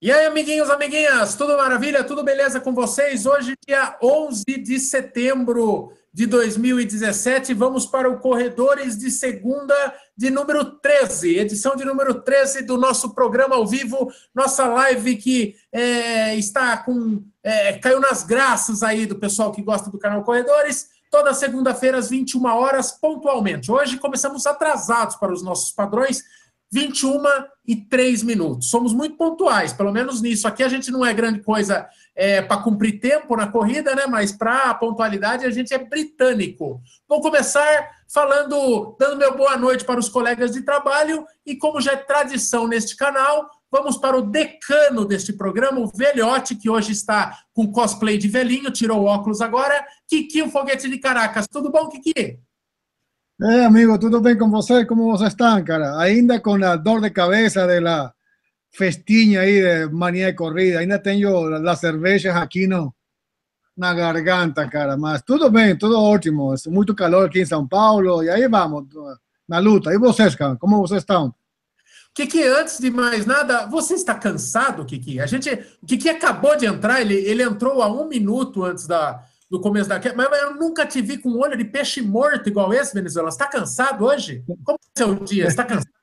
E aí, amiguinhos, amiguinhas, tudo maravilha? Tudo beleza com vocês? Hoje, dia 11 de setembro de 2017, vamos para o Corredores de Segunda de número 13, edição de número 13 do nosso programa ao vivo, nossa live que é, está com. É, caiu nas graças aí do pessoal que gosta do canal Corredores. Toda segunda-feira, às 21 horas, pontualmente. Hoje começamos atrasados para os nossos padrões, 21 e 3 minutos. Somos muito pontuais, pelo menos nisso. Aqui a gente não é grande coisa é, para cumprir tempo na corrida, né? Mas para a pontualidade a gente é britânico. Vou começar falando, dando meu boa noite para os colegas de trabalho e como já é tradição neste canal, vamos para o decano deste programa, o velhote que hoje está com cosplay de velhinho, tirou o óculos agora, Kiki, o foguete de Caracas. Tudo bom, Kiki? Eh, amigo, ¿todo bien con vosotros? ¿Cómo vos están, cara? Ainda con la dor de cabeza de la festiña ahí de manía de corrida. Ainda tengo las cervezas aquí, ¿no? Na garganta, cara. Mas tudo bem, tudo ótimo. É muito calor aqui em São Paulo. E aí vamos, na luta. E vocês, cara? Como vocês estão? Kiki, antes de mais nada, você está cansado, Kiki? A gente, o Kiki acabou de entrar, ele, ele entrou há um minuto antes da, do começo da mas eu nunca te vi com um olho de peixe morto igual esse, Venezuela. Você está cansado hoje? Como é o seu dia? Você está cansado?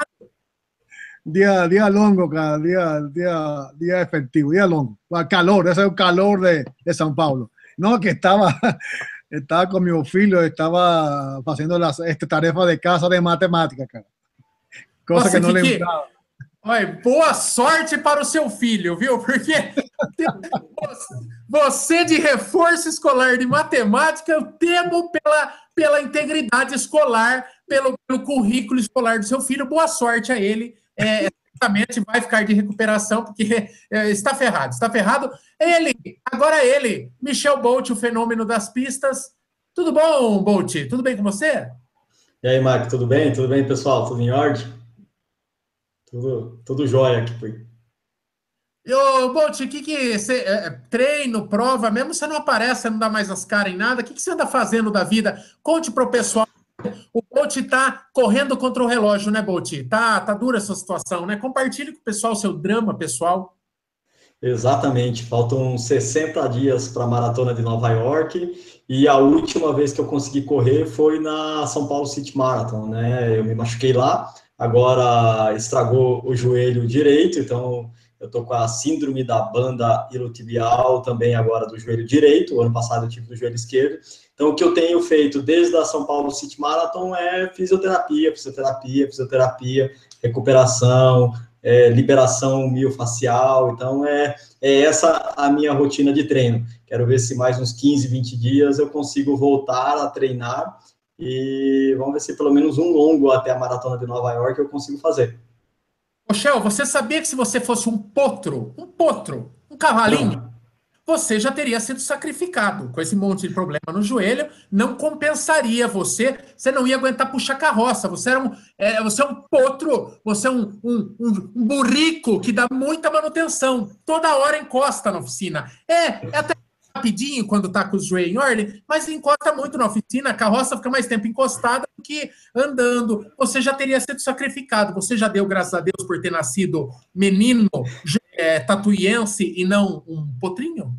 Dia, dia longo, cara, dia, dia, dia efetivo, dia longo. Calor, esse é o calor de, de São Paulo. Não, que estava, estava com meu filho, estava fazendo as esta tarefa de casa de matemática, cara. Coisa Nossa, que não que lembrava. Olha, boa sorte para o seu filho, viu? Porque você de reforço escolar de matemática, eu temo pela, pela integridade escolar, pelo, pelo currículo escolar do seu filho. Boa sorte a ele. É, certamente vai ficar de recuperação, porque é, está ferrado, está ferrado. Ele, agora ele, Michel Bolt, o fenômeno das pistas. Tudo bom, Bolt? Tudo bem com você? E aí, Marco, tudo bem? Tudo bem, pessoal? Tudo em ordem? Tudo, tudo jóia aqui por Ô, Bolt, o que que você, é, é, treino, prova, mesmo você não aparece, você não dá mais as caras em nada, o que, que você anda fazendo da vida? Conte para o pessoal. O Bolt está correndo contra o relógio, né, Bolt? Tá, tá dura essa situação, né? Compartilhe com o pessoal o seu drama pessoal. Exatamente, faltam 60 dias para a maratona de Nova York e a última vez que eu consegui correr foi na São Paulo City Marathon, né? Eu me machuquei lá, agora estragou o joelho direito, então eu tô com a síndrome da banda ilotibial também agora do joelho direito, o ano passado eu tive do joelho esquerdo. Então o que eu tenho feito desde a São Paulo City Marathon é fisioterapia, fisioterapia, fisioterapia, recuperação, é, liberação miofacial, então é, é essa a minha rotina de treino. Quero ver se mais uns 15, 20 dias eu consigo voltar a treinar e vamos ver se pelo menos um longo até a maratona de Nova York eu consigo fazer. Shell, você sabia que se você fosse um potro, um potro, um cavalinho, não. você já teria sido sacrificado com esse monte de problema no joelho, não compensaria você, você não ia aguentar puxar carroça, você, era um, é, você é um potro, você é um, um, um, um burrico que dá muita manutenção, toda hora encosta na oficina. É, é até rapidinho quando tá com os joelhos em ordem, mas encosta muito na oficina, a carroça fica mais tempo encostada do que andando. Você já teria sido sacrificado. Você já deu graças a Deus por ter nascido menino é, tatuiense e não um potrinho?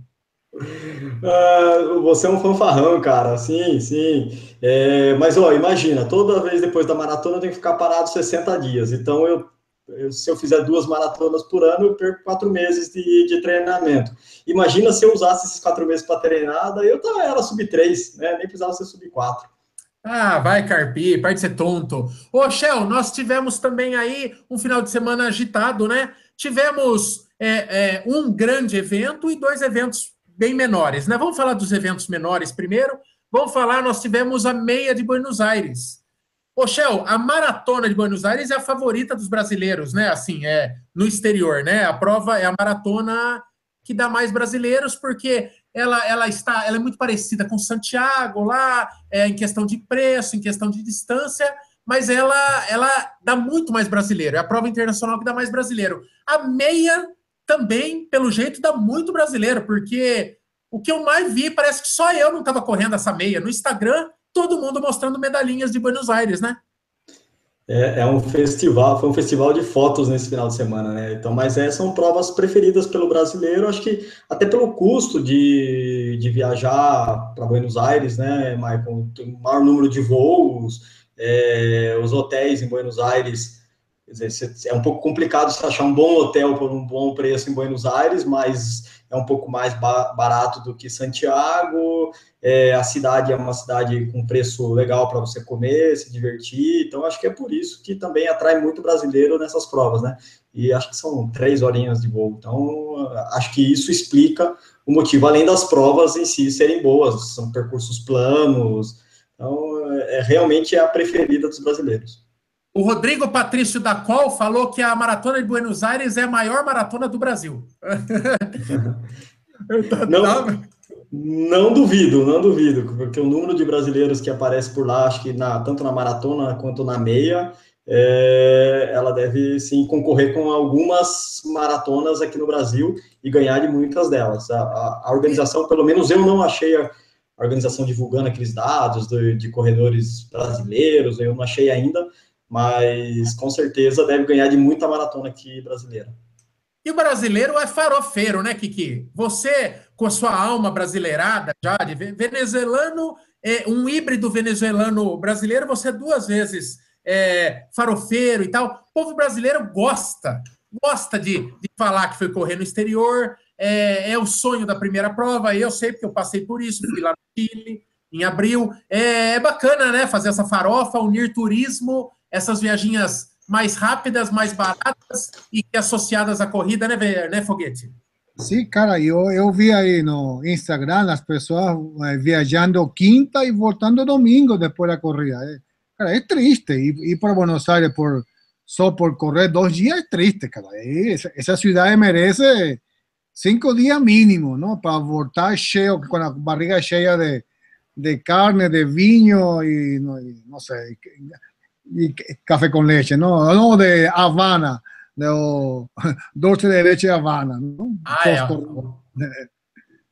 Uh, você é um fanfarrão, cara. Sim, sim. É, mas, ó, imagina, toda vez depois da maratona eu tenho que ficar parado 60 dias. Então, eu eu, se eu fizer duas maratonas por ano, eu perco quatro meses de, de treinamento. Imagina se eu usasse esses quatro meses para treinar, daí eu tava, era sub 3, né? Nem precisava ser sub 4. Ah, vai, Carpi, parte de ser tonto. Ô, Shell, nós tivemos também aí um final de semana agitado, né? Tivemos é, é, um grande evento e dois eventos bem menores, né? Vamos falar dos eventos menores primeiro. Vamos falar, nós tivemos a meia de Buenos Aires. Ô, Shell, a maratona de Buenos Aires é a favorita dos brasileiros, né? Assim, é no exterior, né? A prova é a maratona que dá mais brasileiros, porque ela, ela está, ela é muito parecida com Santiago lá, é, em questão de preço, em questão de distância, mas ela, ela dá muito mais brasileiro. É a prova internacional que dá mais brasileiro. A meia também, pelo jeito, dá muito brasileiro, porque o que eu mais vi parece que só eu não estava correndo essa meia. No Instagram todo mundo mostrando medalhinhas de Buenos Aires, né? É, é, um festival, foi um festival de fotos nesse final de semana, né? Então, mas é, são provas preferidas pelo brasileiro, acho que até pelo custo de, de viajar para Buenos Aires, né, Michael? Tem um maior número de voos, é, os hotéis em Buenos Aires. Dizer, é um pouco complicado se achar um bom hotel por um bom preço em Buenos Aires, mas é um pouco mais barato do que Santiago. É, a cidade é uma cidade com preço legal para você comer, se divertir. Então, acho que é por isso que também atrai muito brasileiro nessas provas, né? E acho que são três horinhas de voo. Então, acho que isso explica o motivo, além das provas em si serem boas, são percursos planos. Então, é realmente a preferida dos brasileiros. O Rodrigo Patrício da Col falou que a maratona de Buenos Aires é a maior maratona do Brasil. não, não duvido, não duvido, porque o número de brasileiros que aparece por lá, acho que na, tanto na maratona quanto na meia, é, ela deve sim concorrer com algumas maratonas aqui no Brasil e ganhar de muitas delas. A, a, a organização, pelo menos eu não achei a, a organização divulgando aqueles dados de, de corredores brasileiros, eu não achei ainda, mas com certeza deve ganhar de muita maratona aqui brasileira. E o brasileiro é farofeiro, né, Kiki? Você, com a sua alma brasileirada, já de venezuelano, é, um híbrido venezuelano brasileiro, você é duas vezes é, farofeiro e tal. O povo brasileiro gosta, gosta de, de falar que foi correr no exterior, é, é, o sonho da primeira prova, eu sei porque eu passei por isso, fui lá no Chile em abril. É, é bacana, né, fazer essa farofa, unir turismo essas viagens mais rápidas, mais baratas e associadas à corrida, né, né Foguete? Sim, cara, eu, eu vi aí no Instagram as pessoas eh, viajando quinta e voltando domingo depois da corrida. É, cara, é triste ir, ir para Buenos Aires por, só por correr dois dias é triste, cara. Essa, essa cidade merece cinco dias mínimo, ¿no? Para voltar cheio, com a barriga cheia de, de carne, de vinho e, não, e não café con leche, no, no de Havana, de o, doce de leite Havana. Não? Ah, é.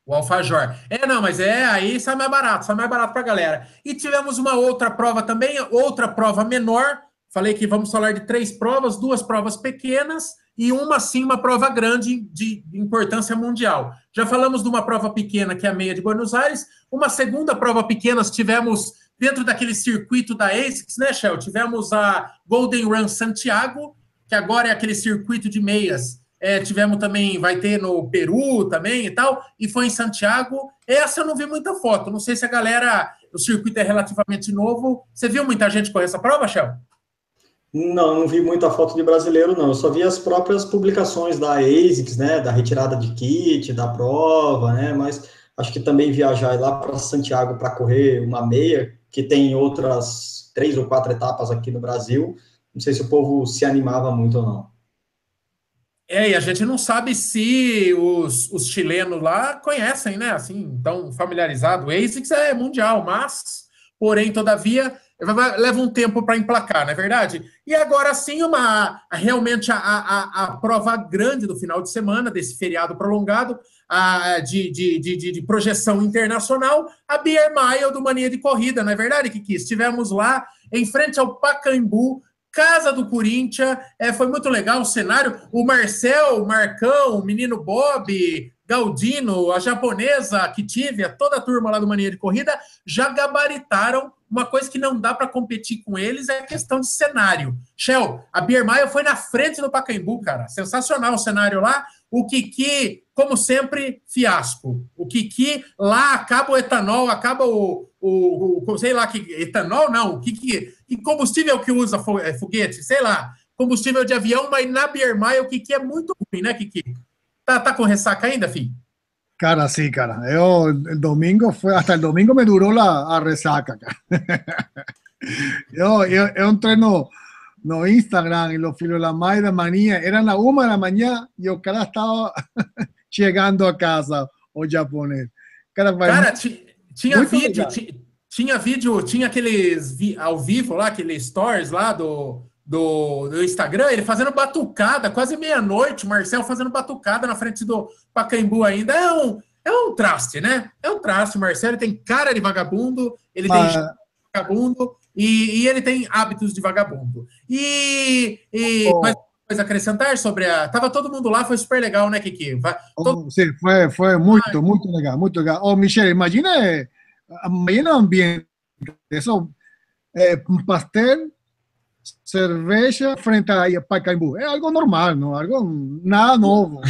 O alfajor. É, não, mas é aí sai mais barato, sai mais barato para a galera. E tivemos uma outra prova também, outra prova menor. Falei que vamos falar de três provas, duas provas pequenas e uma sim, uma prova grande de importância mundial. Já falamos de uma prova pequena, que é a meia de Buenos Aires. Uma segunda prova pequena, tivemos dentro daquele circuito da ASICS, né, Shell? Tivemos a Golden Run Santiago, que agora é aquele circuito de meias. É, tivemos também, vai ter no Peru também e tal, e foi em Santiago. Essa eu não vi muita foto. Não sei se a galera, o circuito é relativamente novo. Você viu muita gente correr essa prova, Shell? Não, não vi muita foto de brasileiro, não. Eu só vi as próprias publicações da ASICS, né? Da retirada de kit, da prova, né? Mas acho que também viajar lá para Santiago para correr uma meia, que tem outras três ou quatro etapas aqui no Brasil. Não sei se o povo se animava muito ou não. É, e a gente não sabe se os, os chilenos lá conhecem, né? Assim, tão familiarizado. O ASICS é mundial, mas, porém, todavia, leva um tempo para emplacar, não é verdade? E agora sim, uma realmente a, a, a prova grande do final de semana, desse feriado prolongado, a, de, de, de, de, projeção internacional, a Beer Mile do Mania de Corrida, não é verdade, Kiki? Estivemos lá em frente ao Pacaembu, casa do Corinthians, é, foi muito legal o cenário. O Marcel, o Marcão, o menino Bob, Galdino, a japonesa que tive, toda a turma lá do Mania de Corrida, já gabaritaram uma coisa que não dá para competir com eles é a questão de cenário. Shell, a Beer Mile foi na frente do Pacaembu, cara. Sensacional o cenário lá. O Kiki, como sempre, fiasco. O Kiki, lá acaba o etanol, acaba o, o, o sei lá, que etanol não, o Kiki, que combustível que usa é, foguete, sei lá, combustível de avião, mas na Mile o Kiki é muito ruim, né, Kiki? Tá, tá com ressaca ainda, filho? Cara, sí, cara. El domingo fue, hasta el domingo me duró la resaca, cara. yo, yo, yo entreno no Instagram y los filos de la mañana de manía, eran las una de la mañana y cara estaba chegando a casa o japonês. Cara, cara tinha vídeo, tinha vídeo, tinha aqueles vi, ao vivo lá, aqueles stories lá do, do, do Instagram, ele fazendo batucada, quase meia-noite, o Marcel fazendo batucada na frente do Pacaembu ainda. É um, é um traste, né? É um traste, o Marcelo tem cara de vagabundo, ele tem vagabundo, E, e ele tem hábitos de vagabundo. E, e oh. mais coisa a acrescentar sobre a. Tava todo mundo lá, foi super legal, né, Kiki? Todo... Oh, sim, foi, foi muito, muito legal, muito legal. Oh, Michelle, imagina, imagina o ambiente. Isso, é, um pastel cerveja frente a Pacaembu. É algo normal, não algo nada novo.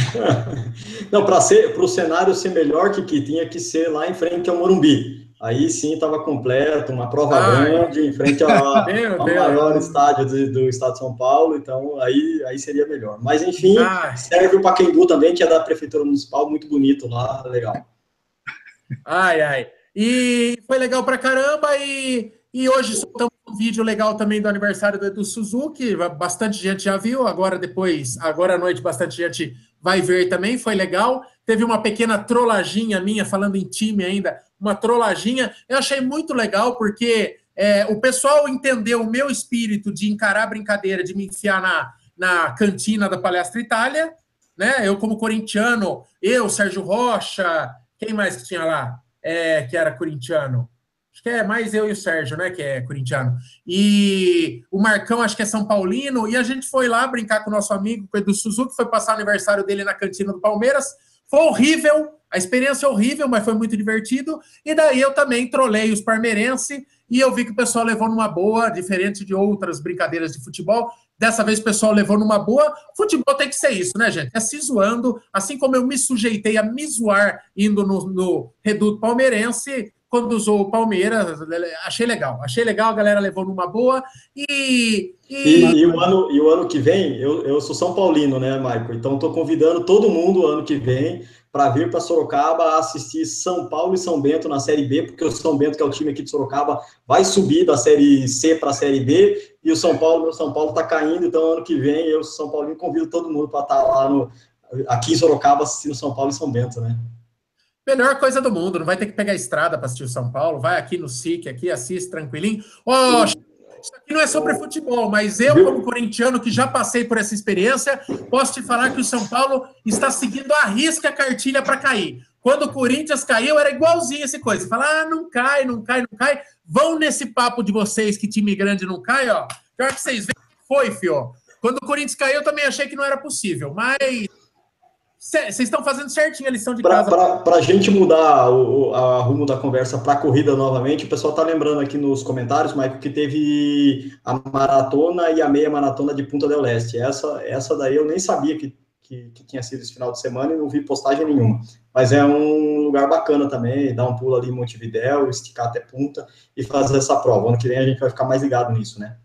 não, para ser para o cenário ser melhor que que tinha que ser lá em frente ao Morumbi. Aí sim estava completo, uma prova Ai. grande em frente ao, ao maior estádio do, do, estado de São Paulo, então aí, aí seria melhor. Mas enfim, Ai. serve o Pacaembu também, que é da Prefeitura Municipal, muito bonito lá, legal. Ai, ai. E foi legal pra caramba e, e hoje soltamos um vídeo legal também do aniversário do Edu Suzuki, bastante gente já viu, agora depois, agora à noite, bastante gente vai ver também, foi legal. Teve uma pequena trollaginha minha, falando em time ainda, uma trollaginha. Eu achei muito legal, porque é, o pessoal entendeu o meu espírito de encarar a brincadeira, de me enfiar na, na cantina da Palestra Itália, né? Eu, como corintiano, eu, Sérgio Rocha, quem mais que tinha lá? É, que era corintiano? Acho que é mais eu e o Sérgio, né? Que é corintiano. E o Marcão, acho que é São Paulino. E a gente foi lá brincar com o nosso amigo, o Edu Suzuki, foi passar o aniversário dele na cantina do Palmeiras. Foi horrível, a experiência é horrível, mas foi muito divertido. E daí eu também trolei os parmeirenses e eu vi que o pessoal levou numa boa, diferente de outras brincadeiras de futebol. Dessa vez o pessoal levou numa boa. Futebol tem que ser isso, né, gente? É se zoando. Assim como eu me sujeitei a me zoar indo no, no Reduto Palmeirense, quando usou o Palmeiras, achei legal. Achei legal, a galera levou numa boa. E. E, e, e o, ano, e o ano que vem, eu, eu sou São Paulino, né, Maico? Então estou convidando todo mundo ano que vem para vir para Sorocaba assistir São Paulo e São Bento na Série B, porque o São Bento, que é o time aqui de Sorocaba, vai subir da Série C para a Série B, e o São Paulo, meu São Paulo está caindo, então ano que vem eu, São Paulo, convido todo mundo para estar tá lá no, aqui em Sorocaba assistindo São Paulo e São Bento, né? Melhor coisa do mundo, não vai ter que pegar a estrada para assistir o São Paulo, vai aqui no SIC, aqui assiste tranquilinho. Ó, oh, isso aqui não é sobre futebol, mas eu, como corintiano que já passei por essa experiência, posso te falar que o São Paulo está seguindo a risca a cartilha para cair. Quando o Corinthians caiu, era igualzinho essa coisa. Fala, ah, não cai, não cai, não cai. Vão nesse papo de vocês que time grande não cai, ó. Pior que vocês veem, foi, fio. Quando o Corinthians caiu, eu também achei que não era possível, mas vocês estão fazendo certinho a lição de pra, casa. Para a gente mudar o a rumo da conversa para a corrida novamente, o pessoal está lembrando aqui nos comentários, Michael, que teve a maratona e a meia maratona de Punta del Este. Essa, essa daí eu nem sabia que, que, que, tinha sido esse final de semana e não vi postagem nenhuma. Mas é um lugar bacana também, dar um pulo ali em Montevidéu, esticar até Punta e fazer essa prova. Ano que vem a gente vai ficar mais ligado nisso, né?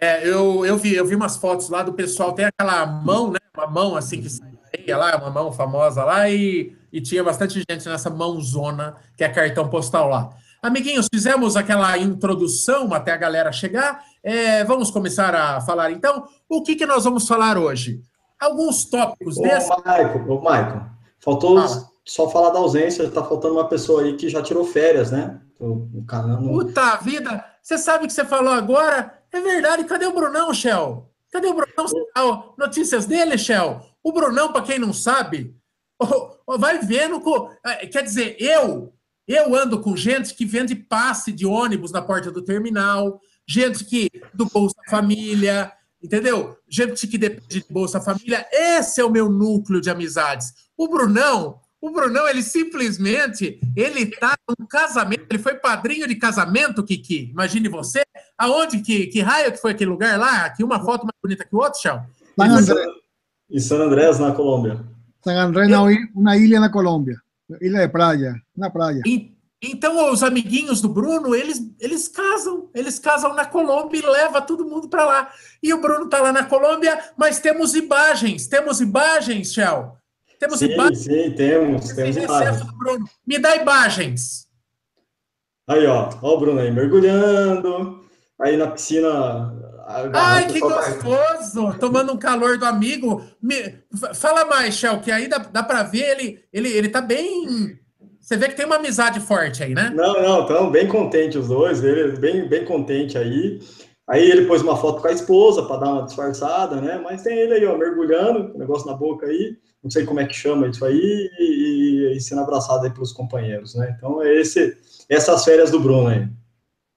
É, eu, eu, vi, eu vi umas fotos lá do pessoal, tem aquela mão, né? Uma mão assim que sai lá, uma mão famosa lá, e, e tinha bastante gente nessa mãozona, que é cartão postal lá. Amiguinhos, fizemos aquela introdução até a galera chegar. É, vamos começar a falar então. O que, que nós vamos falar hoje? Alguns tópicos ô, desse. Michael, ô, Michael, faltou Fala. só falar da ausência, tá faltando uma pessoa aí que já tirou férias, né? O, o canal Puta vida! Você sabe o que você falou agora? É verdade, cadê o Brunão, Shell? Cadê o Brunão? Notícias dele, Shell? O Brunão, para quem não sabe, vai vendo. É, quer dizer, eu eu ando com gente que vende passe de ônibus na porta do terminal, gente que do Bolsa Família, entendeu? Gente que depende de Bolsa Família. Esse é o meu núcleo de amizades. O Brunão, o Brunão, ele simplesmente, ele tá num casamento, ele foi padrinho de casamento, Kiki. Imagine você. Aonde que, que raio que foi aquele lugar lá? Que uma foto mais bonita que o outro, Chão. Em San Andrés, na Colômbia. San Andrés, na, uma ilha na Colômbia. Ilha de praia, na praia. E, então, os amiguinhos do Bruno, eles, eles casam. Eles casam na Colômbia e leva todo mundo para lá. E o Bruno está lá na Colômbia, mas temos imagens. Temos imagens, Shell. Temos sim, imagens. Sim, temos. temos imagens. Bruno. Me dá imagens. Aí, ó. Ó o Bruno aí mergulhando. Aí na piscina Ai, que gostoso! Tomando um calor do amigo. Me... Fala mais, Shell, que aí dá, dá para ver, ele, ele, ele tá bem. Você vê que tem uma amizade forte aí, né? Não, não, estão bem contentes os dois, ele bem, bem contente aí. Aí ele pôs uma foto com a esposa para dar uma disfarçada, né? Mas tem ele aí, ó, mergulhando, negócio na boca aí, não sei como é que chama isso aí, e, e sendo abraçado aí pelos companheiros, né? Então é esse, essas férias do Bruno aí.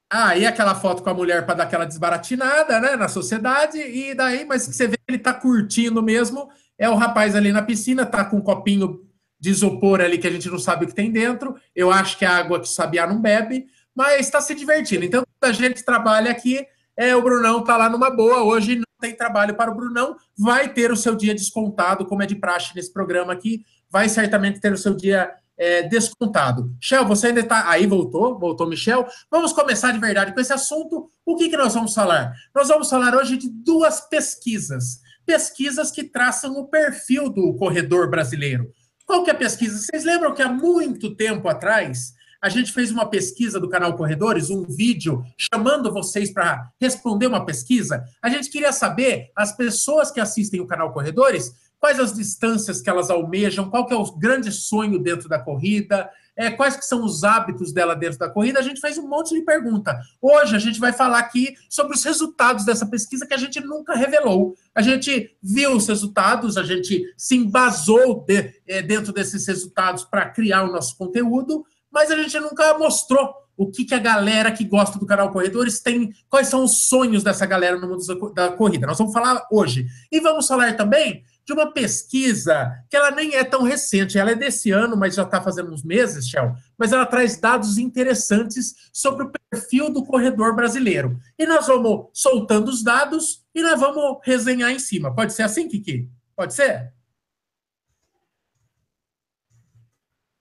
Ah, e aquela foto com a mulher para dar aquela desbaratinada, né, na sociedade, e daí, mas que você vê ele tá curtindo mesmo, é o rapaz ali na piscina, tá com um copinho de isopor ali que a gente não sabe o que tem dentro. Eu acho que é água que sabia não bebe, mas está se divertindo. Então, a gente trabalha aqui, é, o Brunão tá lá numa boa, hoje não tem trabalho para o Brunão, vai ter o seu dia descontado, como é de praxe nesse programa aqui, vai certamente ter o seu dia é, descontado. Michel, você ainda está. Aí voltou, voltou, Michel. Vamos começar de verdade com esse assunto. O que, que nós vamos falar? Nós vamos falar hoje de duas pesquisas. Pesquisas que traçam o perfil do corredor brasileiro. Qual que é a pesquisa? Vocês lembram que há muito tempo atrás a gente fez uma pesquisa do canal Corredores, um vídeo chamando vocês para responder uma pesquisa. A gente queria saber as pessoas que assistem o canal Corredores quais as distâncias que elas almejam, qual que é o grande sonho dentro da corrida, é, quais que são os hábitos dela dentro da corrida, a gente fez um monte de pergunta. Hoje a gente vai falar aqui sobre os resultados dessa pesquisa que a gente nunca revelou. A gente viu os resultados, a gente se embasou de, é, dentro desses resultados para criar o nosso conteúdo, mas a gente nunca mostrou o que, que a galera que gosta do canal Corredores tem, quais são os sonhos dessa galera no mundo da corrida. Nós vamos falar hoje. E vamos falar também de uma pesquisa que ela nem é tão recente, ela é desse ano, mas já está fazendo uns meses, Shell, mas ela traz dados interessantes sobre o perfil do corredor brasileiro. E nós vamos soltando os dados e nós vamos resenhar em cima. Pode ser assim, Kiki? Pode ser?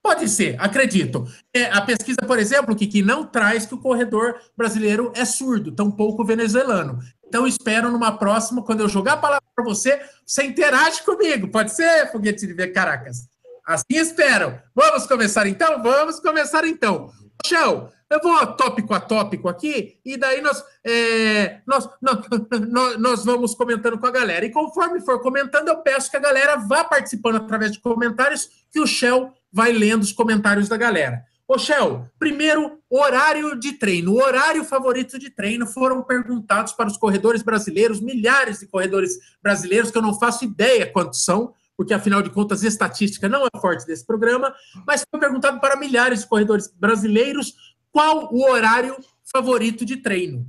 Pode ser, acredito. É, a pesquisa, por exemplo, que, não traz que o corredor brasileiro é surdo, tampouco venezuelano. Então, espero numa próxima, quando eu jogar a palavra para você, você interage comigo. Pode ser, foguete de ver Caracas? Assim espero. Vamos começar então? Vamos começar então. Shell, eu vou tópico a tópico aqui, e daí nós, é, nós, nós, nós, vamos comentando com a galera. E conforme for comentando, eu peço que a galera vá participando através de comentários, que o Shell vai lendo os comentários da galera. Ô, Shell, primeiro, horário de treino. O horário favorito de treino foram perguntados para os corredores brasileiros, milhares de corredores brasileiros, que eu não faço ideia quantos são, porque afinal de contas, estatística não é forte desse programa, mas foi perguntado para milhares de corredores brasileiros qual o horário favorito de treino.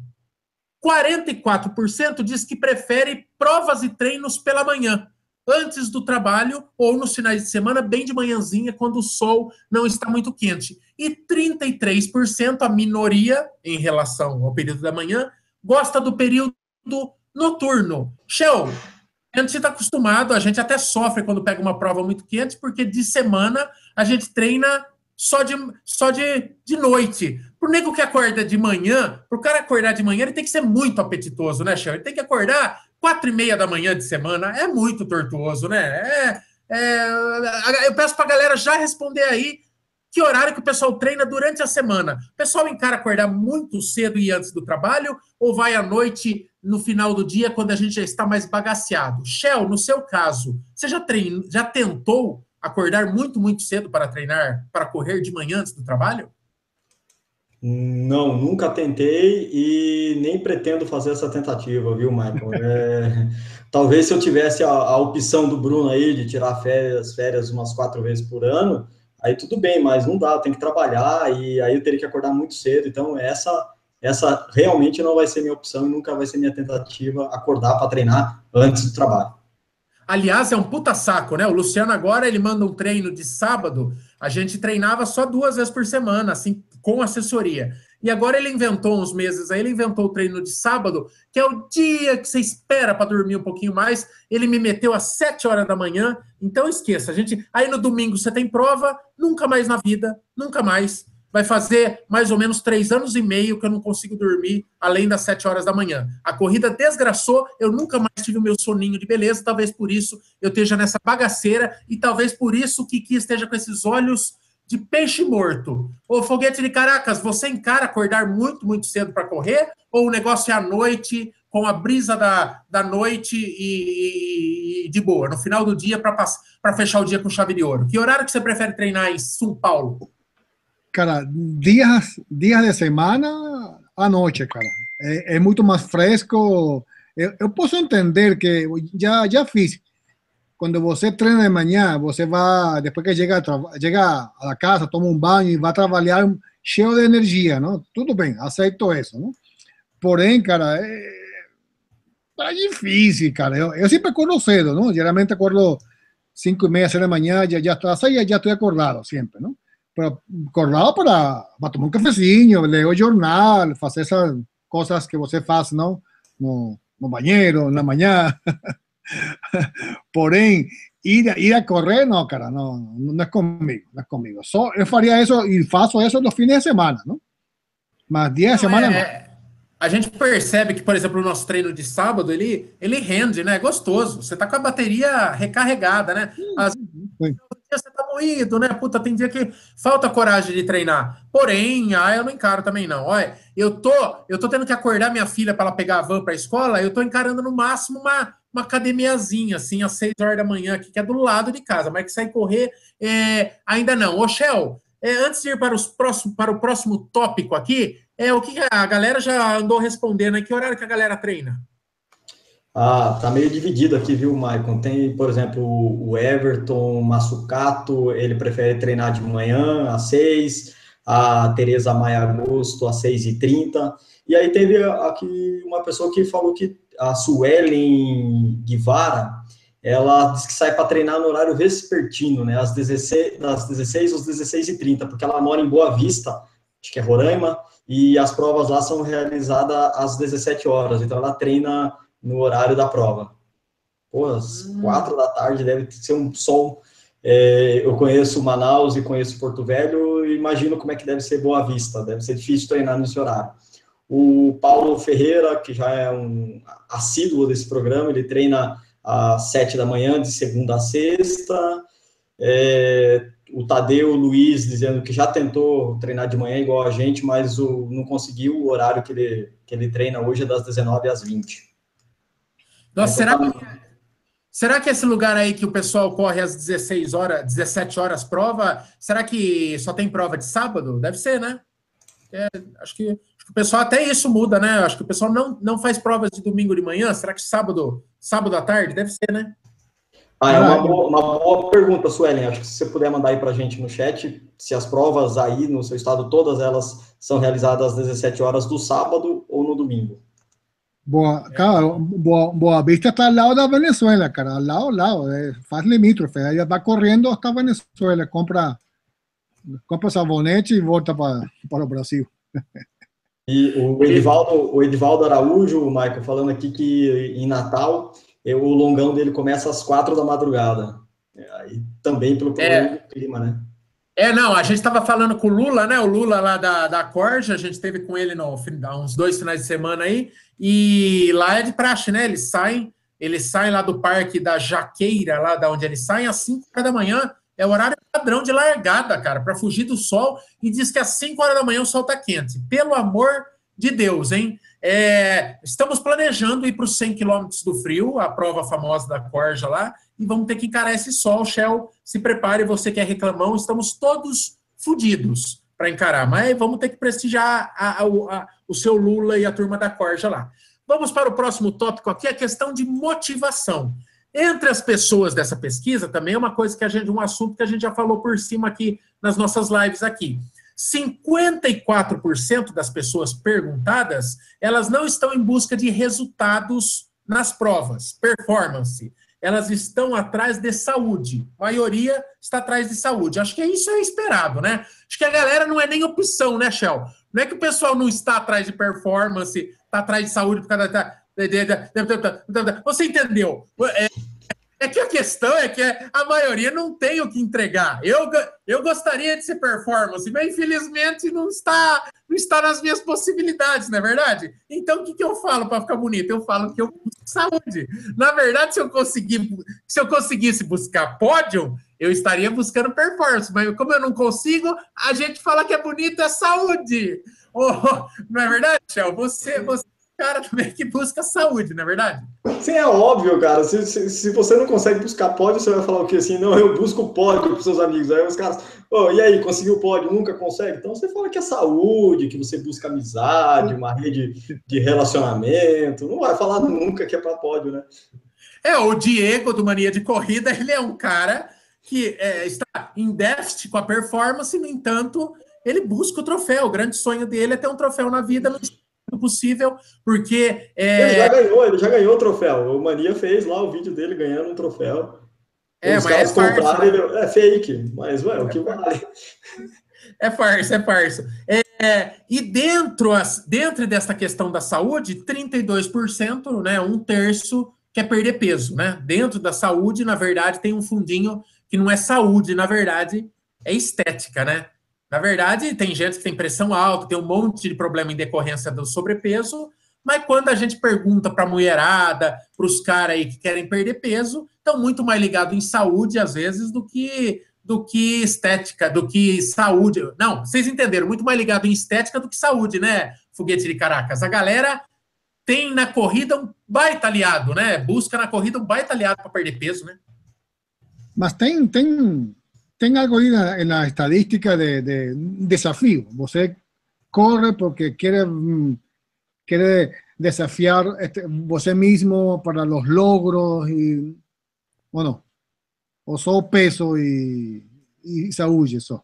44% diz que prefere provas e treinos pela manhã antes do trabalho ou nos finais de semana, bem de manhãzinha, quando o sol não está muito quente. E 33%, a minoria, em relação ao período da manhã, gosta do período noturno. Shell, a gente está acostumado, a gente até sofre quando pega uma prova muito quente, porque de semana a gente treina só de, só de, de noite. Pro nego que acorda de manhã, pro cara acordar de manhã, ele tem que ser muito apetitoso, né, Shell? Ele tem que acordar quatro e meia da manhã de semana é muito tortuoso, né? É, é, eu peço para a galera já responder aí que horário que o pessoal treina durante a semana. O pessoal encara acordar muito cedo e antes do trabalho ou vai à noite no final do dia quando a gente já está mais bagaceado? Shell, no seu caso, você já, já tentou acordar muito, muito cedo para treinar, para correr de manhã antes do trabalho? Não, nunca tentei e nem pretendo fazer essa tentativa, viu, Michael? É, talvez se eu tivesse a, a, opção do Bruno aí de tirar férias, férias umas quatro vezes por ano, aí tudo bem, mas não dá, tem que trabalhar e aí eu teria que acordar muito cedo. Então, essa, essa realmente não vai ser minha opção e nunca vai ser minha tentativa acordar para treinar antes do trabalho. Aliás, é um puta saco, né? O Luciano agora ele manda um treino de sábado. A gente treinava só duas vezes por semana, assim, com assessoria. E agora ele inventou uns meses aí, ele inventou o treino de sábado, que é o dia que você espera para dormir um pouquinho mais. Ele me meteu às sete horas da manhã. Então esqueça, a gente. Aí no domingo você tem prova, nunca mais na vida, nunca mais vai fazer mais ou menos três anos e meio que eu não consigo dormir além das sete horas da manhã. A corrida desgraçou, eu nunca mais tive o meu soninho de beleza, talvez por isso eu esteja nessa bagaceira e talvez por isso o Kiki esteja com esses olhos de peixe morto. Ô, Foguete de Caracas, você encara acordar muito, muito cedo para correr? Ou o negócio é à noite, com a brisa da, da noite e, e de boa, no final do dia para fechar o dia com chave de ouro? Que horário que você prefere treinar em São Paulo? cara, dias, dias de semana à noite, cara. É, é muito mais fresco. Eu, eu, posso entender que já, já fiz quando você treina de manhã, você vai, depois que chega, chega a casa, toma um banho e vai trabalhar cheio de energia, não? Tudo bem, aceito isso, não? Porém, cara, é, é difícil, cara. Eu, eu sempre acordo cedo, não? Geralmente acordo cinco e meia, seis da manhã, já, já já, já estou acordado sempre, não? Pero acordado para, para tomar um cafezinho, ler o jornal, fazer essas coisas que você faz, não? No, no banheiro, na manhã. Porém, ir, ir a correr, não, cara, não, não é comigo, não é comigo. Só eu faria isso e faço isso nos fins de semana, não? Mas dia de semana é, não. A gente percebe que, por exemplo, o nosso treino de sábado, ele, ele rende, né? É gostoso. Você tá com a bateria recarregada, né? Às vezes você tá moído, né? Puta, tem dia que falta coragem de treinar. Porém, ah, eu não encaro também, não. Olha, eu tô, eu tô tendo que acordar minha filha para ela pegar a van para a escola, eu tô encarando no máximo uma, uma academiazinha, assim, às 6 horas da manhã, aqui, que é do lado de casa, mas que sai correr é, ainda não. Ô, Shell, é, antes de ir para, os próximo, para o próximo tópico aqui, é o que a galera já andou respondendo aí, que horário que a galera treina? Ah, tá meio dividido aqui, viu, Maicon? Tem, por exemplo, o Everton Massucato, ele prefere treinar de manhã às 6, a Tereza Maia Agosto às 6h30. E aí teve aqui uma pessoa que falou que a Suelen Guevara, ela diz que sai para treinar no horário vespertino, né, às 16, das 16 às 16h30, porque ela mora em Boa Vista, acho que é Roraima, e as provas lá são realizadas às 17 horas, então ela treina no horário da prova. Pô, às hum. 4 da tarde deve ser um sol. É, eu conheço Manaus e conheço Porto Velho, imagino como é que deve ser Boa Vista, deve ser difícil treinar nesse horário. O Paulo Ferreira, que já é um assíduo desse programa, ele treina às sete da manhã, de segunda a sexta. É, o Tadeu Luiz dizendo que já tentou treinar de manhã igual a gente, mas o, não conseguiu o horário que ele, que ele treina hoje é das 19 às 20. Nossa, será que, será que esse lugar aí que o pessoal corre às 16 horas, 17 horas prova, será que só tem prova de sábado? Deve ser, né? É, acho que o pessoal até isso muda, né? Acho que o pessoal não, não faz provas de domingo de manhã. Será que sábado, sábado à tarde? Deve ser, né? Ah, é uma boa, uma boa pergunta, Suelen. Acho que se você puder mandar aí para a gente no chat, se as provas aí no seu estado, todas elas são realizadas às 17 horas do sábado ou no domingo. Boa, cara, Boa, Boa Vista está ao lado da Venezuela, cara, ao lado, ao lado, é, faz limítrofe, aí vai correndo hasta Venezuela, compra, compra sabonete e volta para, para o Brasil. E o Edivaldo, o Edivaldo Araújo, Michael, falando aqui que em Natal o longão dele começa às quatro da madrugada. É, aí também pelo problema é, do clima, né? É, não, a gente estava falando com o Lula, né? O Lula lá da, da Corja, a gente esteve com ele no, há uns dois finais de semana aí, e lá é de praxe, né? Eles saem, eles saem lá do parque da Jaqueira, lá da onde eles saem, às 5 horas da manhã, é o horário padrão de largada, cara, para fugir do sol, e diz que às 5 horas da manhã o sol tá quente. Pelo amor de Deus, hein? É, estamos planejando ir para os 100 quilômetros do frio, a prova famosa da Corja lá, e vamos ter que encarar esse sol. Shell, se prepare, você que é reclamão, estamos todos fodidos para encarar, mas vamos ter que prestigiar a, a, a, o seu Lula e a turma da Corja lá. Vamos para o próximo tópico aqui, a questão de motivação. Entre as pessoas dessa pesquisa, também é uma coisa que a gente, um assunto que a gente já falou por cima aqui nas nossas lives aqui. 54% das pessoas perguntadas, elas não estão em busca de resultados nas provas, performance. Elas estão atrás de saúde. A maioria está atrás de saúde. Acho que isso é esperado, né? Acho que a galera não é nem opção, né, Shell? Não é que o pessoal não está atrás de performance, está atrás de saúde por causa da. Você entendeu? É, é que a questão é que a maioria não tem o que entregar. Eu, eu gostaria de ser performance, mas infelizmente não está, não está nas minhas possibilidades, não é verdade? Então o que, que eu falo para ficar bonito? Eu falo que eu busco saúde. Na verdade, se eu conseguir, se eu conseguisse buscar pódio, eu estaria buscando performance, mas como eu não consigo, a gente fala que é bonito é saúde. Oh, não é verdade, Shell? Você, você cara também que busca saúde, não é verdade? Sim, é óbvio, cara. Se, se, se, você não consegue buscar pódio, você vai falar o quê? Assim, não, eu busco pódio para seus amigos. Aí os caras, oh, e aí, conseguiu pódio? Nunca consegue? Então você fala que é saúde, que você busca amizade, uma rede de relacionamento. Não vai falar nunca que é para pódio, né? É, o Diego do Mania de Corrida, ele é um cara que é, está em déficit com a performance, no entanto, ele busca o troféu. O grande sonho dele é ter um troféu na vida possível, porque. É... Ele já ganhou, ele já ganhou o troféu. O Mania fez lá o vídeo dele ganhando um troféu. É, Os mas é farsa. Ele... É fake, mas ué, o que vale. É farsa, é farsa. É, e dentro, as, dentro dessa questão da saúde, 32%, né, um terço quer perder peso, né? Dentro da saúde, na verdade, tem um fundinho que não é saúde, na verdade, é estética, né? Na verdade, tem gente que tem pressão alta, tem um monte de problema em decorrência do sobrepeso, mas quando a gente pergunta para a mulherada, para os caras aí que querem perder peso, estão muito mais ligados em saúde, às vezes, do que do que estética, do que saúde. Não, vocês entenderam, muito mais ligado em estética do que saúde, né, Foguete de Caracas? A galera tem na corrida um baita aliado, né? Busca na corrida um baita aliado para perder peso, né? Mas tem, tem, tem algo aí na, na estadística de, de desafio. Você corre porque quer, quer desafiar este, você mesmo para os logros e, bueno, ou só peso e, e saúde só?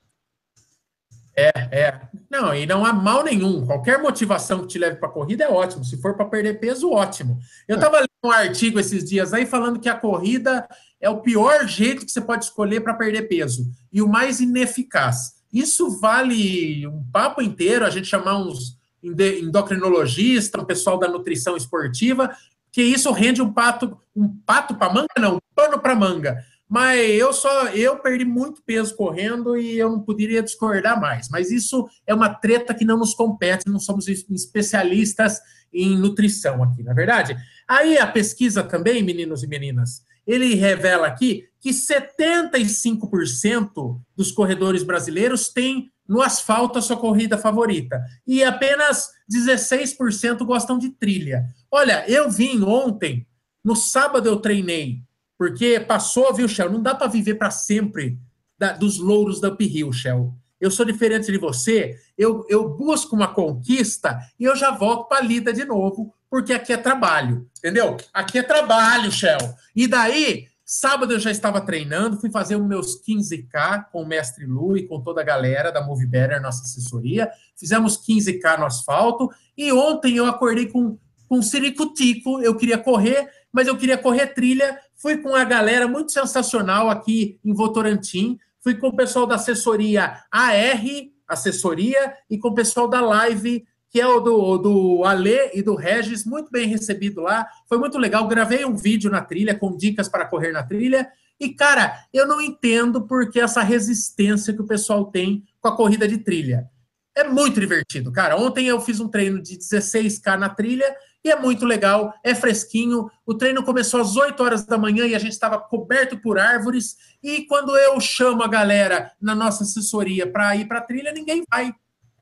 É, é. Não, e não há mal nenhum. Qualquer motivação que te leve para a corrida é ótimo. Se for para perder peso, ótimo. Eu estava é. lendo um artigo esses dias aí falando que a corrida é o pior jeito que você pode escolher para perder peso e o mais ineficaz. Isso vale um papo inteiro, a gente chamar uns endocrinologistas, um pessoal da nutrição esportiva, que isso rende um pato, um pato para manga, não, um pano para manga. Mas eu só eu perdi muito peso correndo e eu não poderia discordar mais. Mas isso é uma treta que não nos compete, não somos especialistas em nutrição aqui, na é verdade. Aí a pesquisa também, meninos e meninas, ele revela aqui que 75% dos corredores brasileiros têm no asfalto a sua corrida favorita e apenas 16% gostam de trilha. Olha, eu vim ontem, no sábado eu treinei porque passou, viu, Shell? Não dá para viver para sempre da, dos louros da uphill, Shell. Eu sou diferente de você, eu, eu busco uma conquista e eu já volto para a lida de novo, porque aqui é trabalho, entendeu? Aqui é trabalho, Shell. E daí, sábado eu já estava treinando, fui fazer os meus 15K com o mestre Lu e com toda a galera da Move Better, nossa assessoria. Fizemos 15K no asfalto e ontem eu acordei com, com um ciricutico, eu queria correr, mas eu queria correr trilha Fui com a galera muito sensacional aqui em Votorantim. Fui com o pessoal da assessoria AR, assessoria, e com o pessoal da Live, que é o do, do Ale e do Regis, muito bem recebido lá. Foi muito legal. Gravei um vídeo na trilha com dicas para correr na trilha. E, cara, eu não entendo porque essa resistência que o pessoal tem com a corrida de trilha. É muito divertido, cara. Ontem eu fiz um treino de 16K na trilha e é muito legal, é fresquinho. O treino começou às 8 horas da manhã e a gente estava coberto por árvores. E quando eu chamo a galera na nossa assessoria para ir para a trilha, ninguém vai.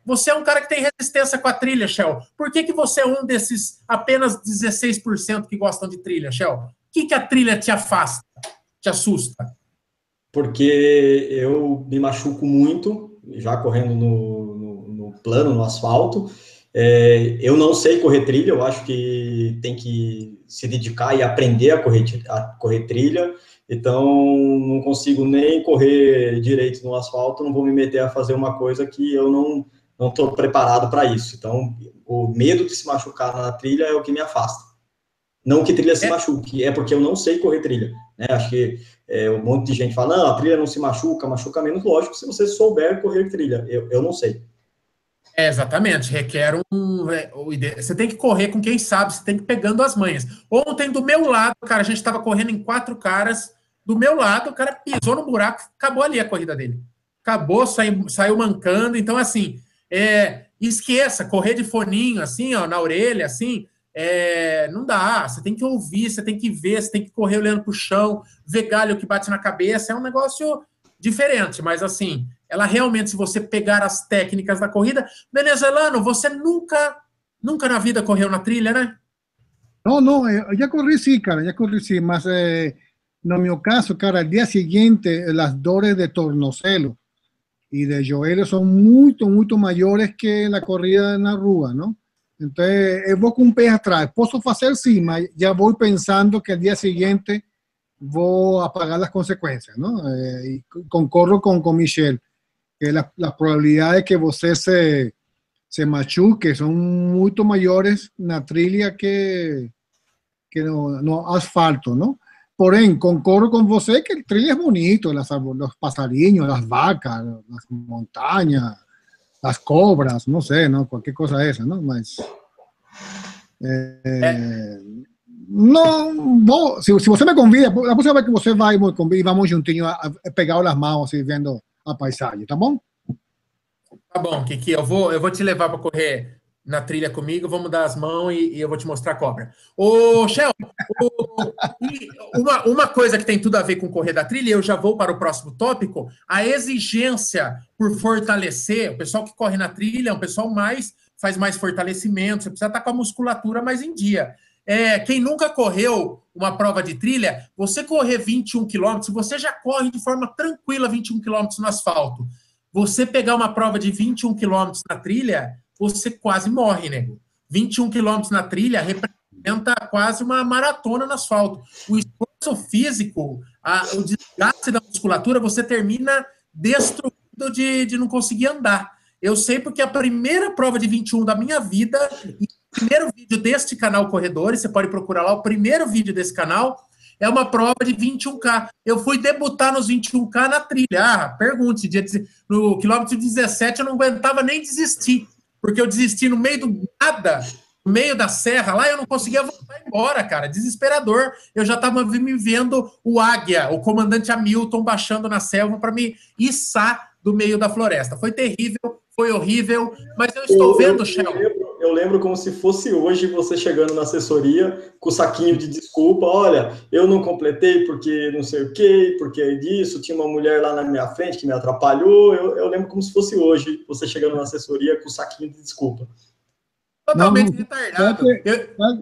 Você é um cara que tem resistência com a trilha, Shell. Por que, que você é um desses apenas 16% que gostam de trilha, Shell? O que, que a trilha te afasta, te assusta? Porque eu me machuco muito, já correndo no, no, no plano, no asfalto, é, eu não sei correr trilha, eu acho que tem que se dedicar e aprender a correr, a correr trilha. Então, não consigo nem correr direito no asfalto, não vou me meter a fazer uma coisa que eu não não estou preparado para isso. Então, o medo de se machucar na trilha é o que me afasta. Não que trilha se é. machuque, é porque eu não sei correr trilha. Né? Acho que é, um monte de gente fala, não, a trilha não se machuca, machuca menos. Lógico, se você souber correr trilha. Eu, eu não sei. É, exatamente, requer um. É, você tem que correr com quem sabe, você tem que ir pegando as manhas. Ontem, do meu lado, cara, a gente estava correndo em quatro caras. Do meu lado, o cara pisou no buraco, acabou ali a corrida dele. Acabou, saiu, saiu mancando. Então, assim, é, esqueça, correr de foninho, assim, ó, na orelha, assim, é, não dá. Você tem que ouvir, você tem que ver, você tem que correr olhando para o chão, ver galho que bate na cabeça. É um negócio diferente, mas assim, ela realmente, se você pegar as técnicas da corrida, venezuelano, você nunca, nunca na vida correu na trilha, né? Não, não, eu já corri sim, cara, já corri sim, mas eh, no meu caso, cara, dia seguinte, as dores de tornozelo e de joelho são muito, muito maiores que a corrida na rua, não? Então, eu vou com um pé atrás. Posso fazer sim, mas já vou pensando que no dia seguinte vou apagar as consequências, não? E concordo com, com Michel, que las, las probabilidades que você se, se machuque são muito maiores na trilha que, que no, no asfalto, não? Porém, concordo com você que el trilha é bonito, las, los passarinhos, as vacas, as montanhas, as cobras, não sei, não, qualquer coisa essa, não? Mas é, é. não vou, se, se, você me convida, a próxima vez que você vai, me e vamos juntinho a, a pegar as mãos assim, vendo a paisagem, tá bom? Tá bom, Kiki, eu vou, eu vou te levar para correr na trilha comigo, vamos dar as mãos e, e eu vou te mostrar a cobra. Ô, Shell, uma, uma coisa que tem tudo a ver com correr da trilha, eu já vou para o próximo tópico, a exigência por fortalecer, o pessoal que corre na trilha é um pessoal mais, faz mais fortalecimento, você precisa estar com a musculatura mais em dia. É, quem nunca correu uma prova de trilha, você correr 21 quilômetros, você já corre de forma tranquila 21 quilômetros no asfalto. Você pegar uma prova de 21 quilômetros na trilha, você quase morre, nego. 21 quilômetros na trilha representa quase uma maratona no asfalto. O esforço físico, a, o desgaste da musculatura, você termina destruído de, de não conseguir andar. Eu sei porque a primeira prova de 21 da minha vida, o primeiro vídeo deste canal Corredores, você pode procurar lá, o primeiro vídeo desse canal, é uma prova de 21K. Eu fui debutar nos 21K na trilha. Ah, pergunte, no quilômetro 17 eu não aguentava nem desistir porque eu desisti no meio do nada, no meio da serra lá, eu não conseguia voltar embora, cara. Desesperador. Eu já estava me vendo o águia, o comandante Hamilton, baixando na selva para me içar do meio da floresta. Foi terrível, foi horrível, mas eu estou eu, vendo, Shell eu lembro como se fosse hoje você chegando na assessoria com o saquinho de desculpa, olha, eu não completei porque não sei o quê, porque disso, tinha uma mulher lá na minha frente que me atrapalhou, eu, eu lembro como se fosse hoje você chegando na assessoria com o saquinho de desculpa. Totalmente retardado.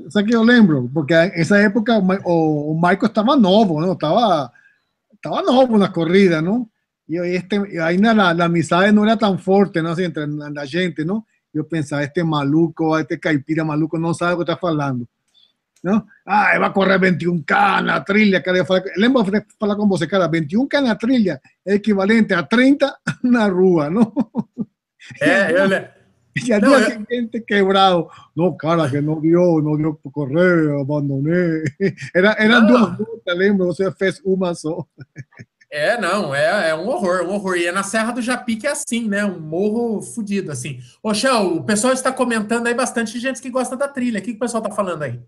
Só que, eu lembro, porque nessa época o, o Michael estava novo, não? Estava, estava novo na corrida, não? E este, ainda a, a amizade não era tão forte, não? Assim, entre a gente, não? Eu pensava, este maluco, este caipira maluco não sabe o que está falando. Não? Ah, vai correr 21K na trilha. Cara, eu lembro de falar com você, cara, 21K na trilha é equivalente a 30 na rua, não? É, eu lembro. E al día siguiente quebrado. No, cara, que no dio, no dio por correr, abandoné. Era, eran no. duas lutas, lembro, você fez uma só. É, não, é, é um horror, um horror. E é na Serra do Japi que é assim, né? Um morro fodido, assim. Ô, Shell, o pessoal está comentando aí bastante gente que gosta da trilha. O que, que o pessoal está falando aí?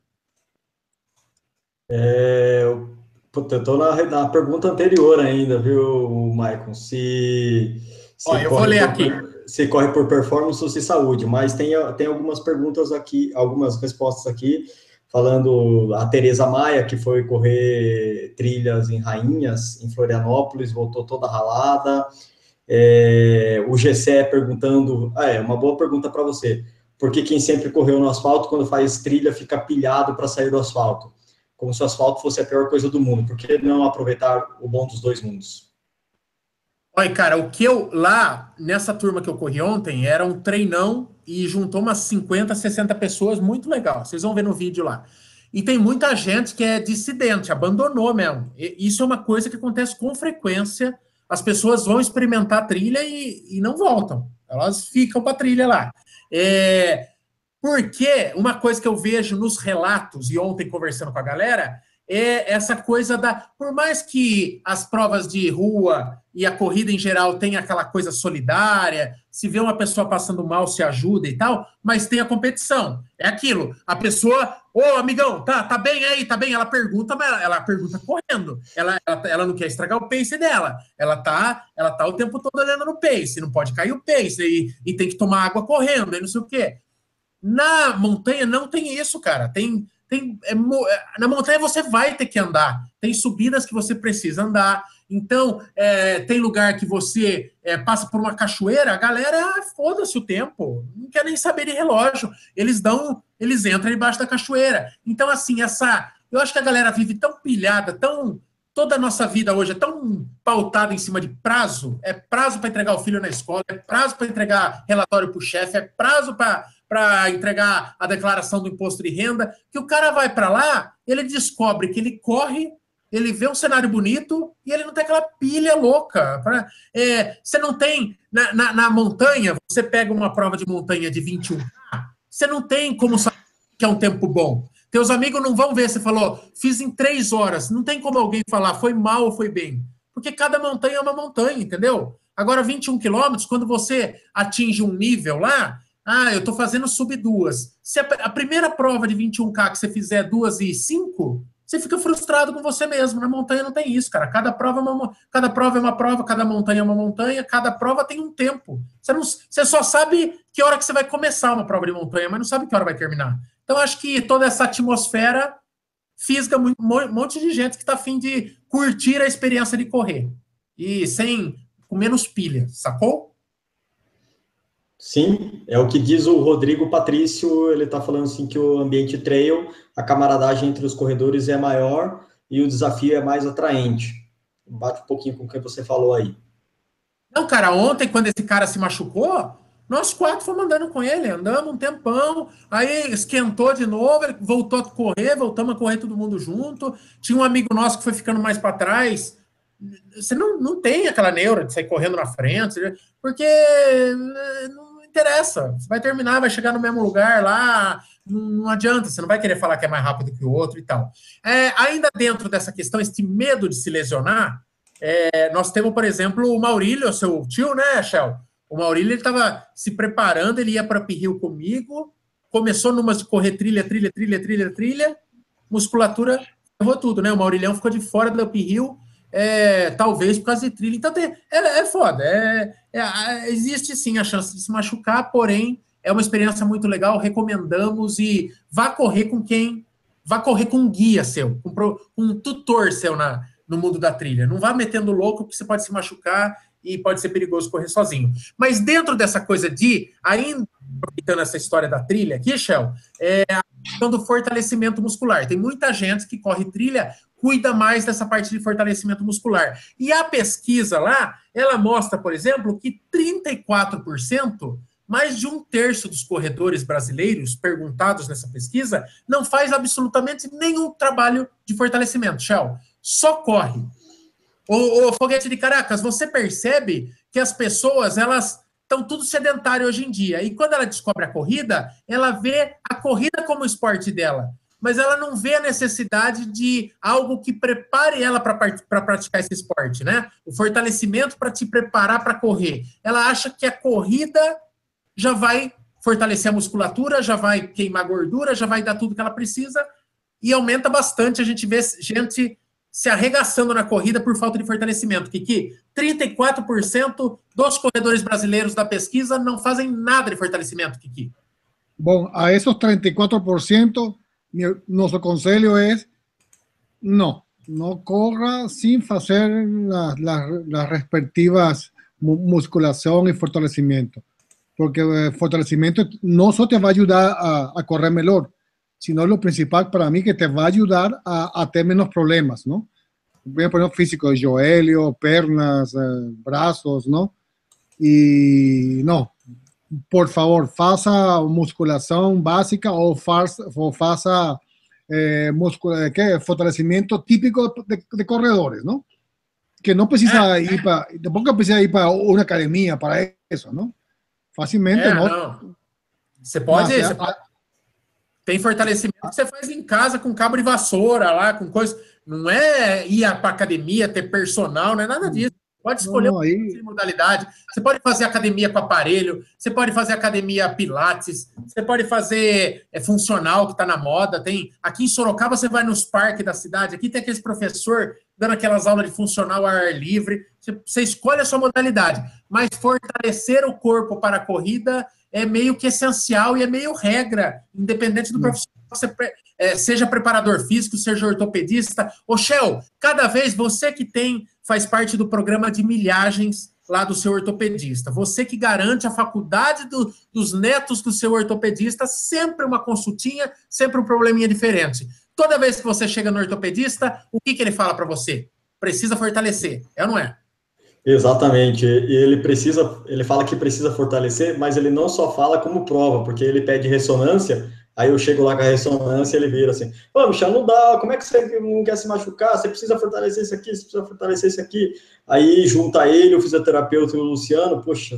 É, eu tô na, na pergunta anterior ainda, viu, Maicon? Se, se Ó, eu vou ler por, aqui. Se corre por performance ou se saúde, mas tem, tem algumas perguntas aqui, algumas respostas aqui falando a Tereza Maia, que foi correr trilhas em Rainhas, em Florianópolis, voltou toda ralada. É, o GC perguntando, ah, é uma boa pergunta para você, porque quem sempre correu no asfalto, quando faz trilha, fica pilhado para sair do asfalto, como se o asfalto fosse a pior coisa do mundo, por que não aproveitar o bom dos dois mundos? Olha, cara, o que eu lá, nessa turma que eu corri ontem, era um treinão e juntou umas 50, 60 pessoas, muito legal. Vocês vão ver no vídeo lá. E tem muita gente que é dissidente, abandonou mesmo. E isso é uma coisa que acontece com frequência. As pessoas vão experimentar a trilha e, e não voltam. Elas ficam para a trilha lá. É, porque uma coisa que eu vejo nos relatos, e ontem conversando com a galera, é essa coisa da. Por mais que as provas de rua e a corrida em geral tenha aquela coisa solidária, se vê uma pessoa passando mal, se ajuda e tal, mas tem a competição. É aquilo. A pessoa, ô amigão, tá, tá bem aí, tá bem? Ela pergunta, mas ela, ela pergunta correndo. Ela, ela, ela, não quer estragar o pace dela. Ela tá, ela tá o tempo todo olhando no pace, não pode cair o pace e, e tem que tomar água correndo, e não sei o quê. Na montanha não tem isso, cara. Tem tem, é, é, na montanha você vai ter que andar. Tem subidas que você precisa andar. Então, é, tem lugar que você é, passa por uma cachoeira, a galera foda-se o tempo, não quer nem saber de relógio. Eles dão, eles entram embaixo da cachoeira. Então, assim, essa. Eu acho que a galera vive tão pilhada, tão. Toda a nossa vida hoje é tão pautada em cima de prazo. É prazo para entregar o filho na escola, é prazo para entregar relatório para o chefe, é prazo para para entregar a declaração do imposto de renda, que o cara vai para lá, ele descobre que ele corre, ele vê um cenário bonito e ele não tem aquela pilha louca. Pra, é, você não tem, na, na, na, montanha, você pega uma prova de montanha de 21K, você não tem como saber que é um tempo bom. Teus amigos não vão ver, você falou, fiz em três horas. Não tem como alguém falar, foi mal ou foi bem. Porque cada montanha é uma montanha, entendeu? Agora, 21 quilômetros, quando você atinge um nível lá, ah, eu estou fazendo sub duas. Se a, a, primeira prova de 21K que você fizer duas e cinco, você fica frustrado com você mesmo. Na montanha não tem isso, cara. Cada prova é uma, cada prova é uma prova, cada montanha é uma montanha, cada prova tem um tempo. Você, não, você só sabe que hora que você vai começar uma prova de montanha, mas não sabe que hora vai terminar. Então, acho que toda essa atmosfera fisga um monte de gente que está afim de curtir a experiência de correr. E sem com menos pilha, sacou? Sim, é o que diz o Rodrigo Patrício, ele está falando assim que o ambiente trail, a camaradagem entre os corredores é maior e o desafio é mais atraente. Bate um pouquinho com o que você falou aí. Não, cara, ontem quando esse cara se machucou, nós quatro fomos andando com ele, andamos um tempão, aí esquentou de novo, ele voltou a correr, voltamos a correr todo mundo junto. Tinha um amigo nosso que foi ficando mais para trás, você não, não tem aquela neura de sair correndo na frente, porque interessa. Você vai terminar, vai chegar no mesmo lugar lá, não adianta, você não vai querer falar que é mais rápido que o outro e tal. É, ainda dentro dessa questão, esse medo de se lesionar, é, nós temos, por exemplo, o Maurílio, seu tio, né, Shell? O Maurílio estava se preparando, ele ia para Pirril comigo, começou numa de correr trilha, trilha, trilha, trilha, trilha, musculatura errou tudo, né? O Maurilhão ficou de fora do Uphill, é, talvez por causa de trilha. Então tem, é, é foda. É, é, existe sim a chance de se machucar, porém é uma experiência muito legal. Recomendamos e vá correr com quem. Vá correr com um guia seu, com, um tutor seu na, no mundo da trilha. Não vá metendo louco, porque você pode se machucar e pode ser perigoso correr sozinho. Mas dentro dessa coisa de, ainda aproveitando essa história da trilha aqui, Shell, é a questão do fortalecimento muscular. Tem muita gente que corre trilha cuida mais dessa parte de fortalecimento muscular. E a pesquisa lá, ela mostra, por exemplo, que 34%, mais de um terço dos corredores brasileiros perguntados nessa pesquisa, não faz absolutamente nenhum trabalho de fortalecimento, Shell. Só corre. O Foguete de Caracas, você percebe que as pessoas, elas estão tudo sedentário hoje em dia. E quando ela descobre a corrida, ela vê a corrida como esporte dela mas ela não vê a necessidade de algo que prepare ela para praticar esse esporte, né? O fortalecimento para te preparar para correr. Ela acha que a corrida já vai fortalecer a musculatura, já vai queimar gordura, já vai dar tudo que ela precisa e aumenta bastante. A gente vê gente se arregaçando na corrida por falta de fortalecimento. Kiki, 34% dos corredores brasileiros da pesquisa não fazem nada de fortalecimento, Kiki. Bom, a esses 34%, nuestro consejo es no, no corra sin hacer las respectivas musculación y fortalecimiento, porque eh, fortalecimiento no solo te va a ayudar a, correr mejor, sino lo principal para mí que te va a ayudar a, tener menos problemas, ¿no? Voy a poner físico, joelio, pernas, eh, brazos, ¿no? Y no, por favor, faça musculação básica ou faça, ou faça eh, que, fortalecimento típico de, de, corredores, ¿no? Que no precisa é, ir para, tampoco precisa ir para uma academia para isso, não? Facilmente, é, não. não. Você pode, Mas, você pode, Tem fortalecimento que você faz em casa com cabo de vassoura lá, com coisa. Não é ir para academia, ter personal, não é nada disso. Pode escolher uma aí... modalidade. Você pode fazer academia com aparelho, você pode fazer academia pilates, você pode fazer é, funcional que está na moda. Tem aqui em Sorocaba você vai nos parques da cidade. Aqui tem aqueles professor dando aquelas aulas de funcional ao ar livre. Você, você escolhe a sua modalidade, mas fortalecer o corpo para a corrida é meio que essencial e é meio regra, independente do hum. profissional você é, seja preparador físico, seja ortopedista. Shell, cada vez você que tem, faz parte do programa de milhagens lá do seu ortopedista, você que garante a faculdade do, dos netos do seu ortopedista, sempre uma consultinha, sempre um probleminha diferente. Toda vez que você chega no ortopedista, o que, que ele fala para você? Precisa fortalecer, é ou não é? Exatamente. Ele precisa, ele fala que precisa fortalecer, mas ele não só fala como prova, porque ele pede ressonância. Aí eu chego lá com a ressonância ele vira assim: Ô, Michel, não dá, como é que você não quer se machucar? Você precisa fortalecer isso aqui, você precisa fortalecer isso aqui. Aí junta ele, o fisioterapeuta e o Luciano, poxa,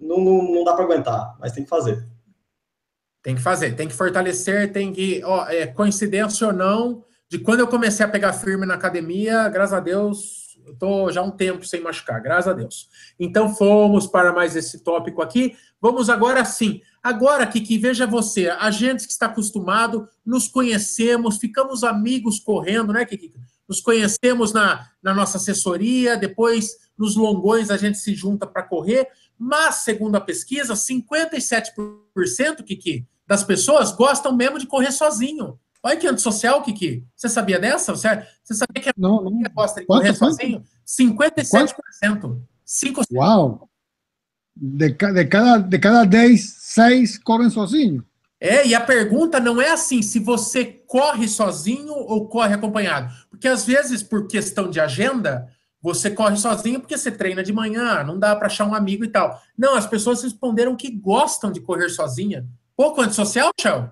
não, não, não dá para aguentar, mas tem que fazer. Tem que fazer, tem que fortalecer, tem que. Ó, é, coincidência ou não, de quando eu comecei a pegar firme na academia, graças a Deus, eu estou já um tempo sem machucar, graças a Deus. Então fomos para mais esse tópico aqui. Vamos agora sim. Agora, Kiki, veja você, a gente que está acostumado, nos conhecemos, ficamos amigos correndo, né, Kiki? Nos conhecemos na, na nossa assessoria, depois nos longões a gente se junta para correr, mas, segundo a pesquisa, 57%, Kiki, das pessoas gostam mesmo de correr sozinho. Olha que antissocial, Kiki. Você sabia dessa? Você, você sabia que a não, não. gosta de correr sozinho? 57%. Quanto? 5 Uau! De, de, cada, de cada 10, 6 correm sozinho. É, e a pergunta não é assim se você corre sozinho ou corre acompanhado. Porque às vezes, por questão de agenda, você corre sozinho porque você treina de manhã, não dá para achar um amigo e tal. Não, as pessoas responderam que gostam de correr sozinha. Pouco antissocial, Chão?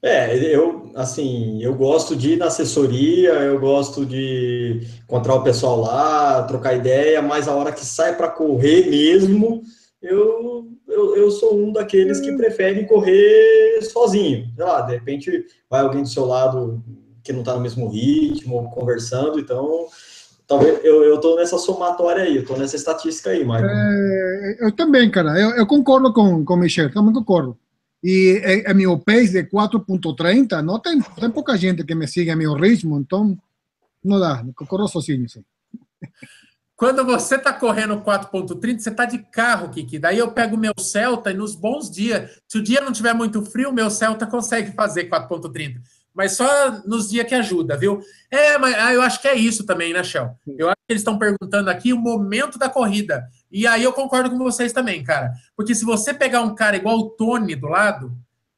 É, eu, assim, eu gosto de ir na assessoria, eu gosto de encontrar o pessoal lá, trocar ideia, mas a hora que sai para correr mesmo, eu, eu, eu sou um daqueles que preferem correr sozinho. Sei lá, de repente vai alguém do seu lado que não está no mesmo ritmo, conversando, então talvez eu, eu tô nessa somatória aí, eu tô nessa estatística aí, Michael. É, eu também, cara, eu, eu concordo com, com o Michel, também concordo. E é, meu pace de 4.30, não tem, tem pouca gente que me siga a meu ritmo, então não dá, corro sozinho. Sim. Quando você está correndo 4.30, você está de carro, Kiki. Daí eu pego o meu Celta e nos bons dias, se o dia não tiver muito frio, meu Celta consegue fazer 4.30 mas só nos dias que ajuda, viu? É, mas ah, eu acho que é isso também, né, Shell? Eu acho que eles estão perguntando aqui o momento da corrida. E aí eu concordo com vocês também, cara. Porque se você pegar um cara igual o Tony do lado,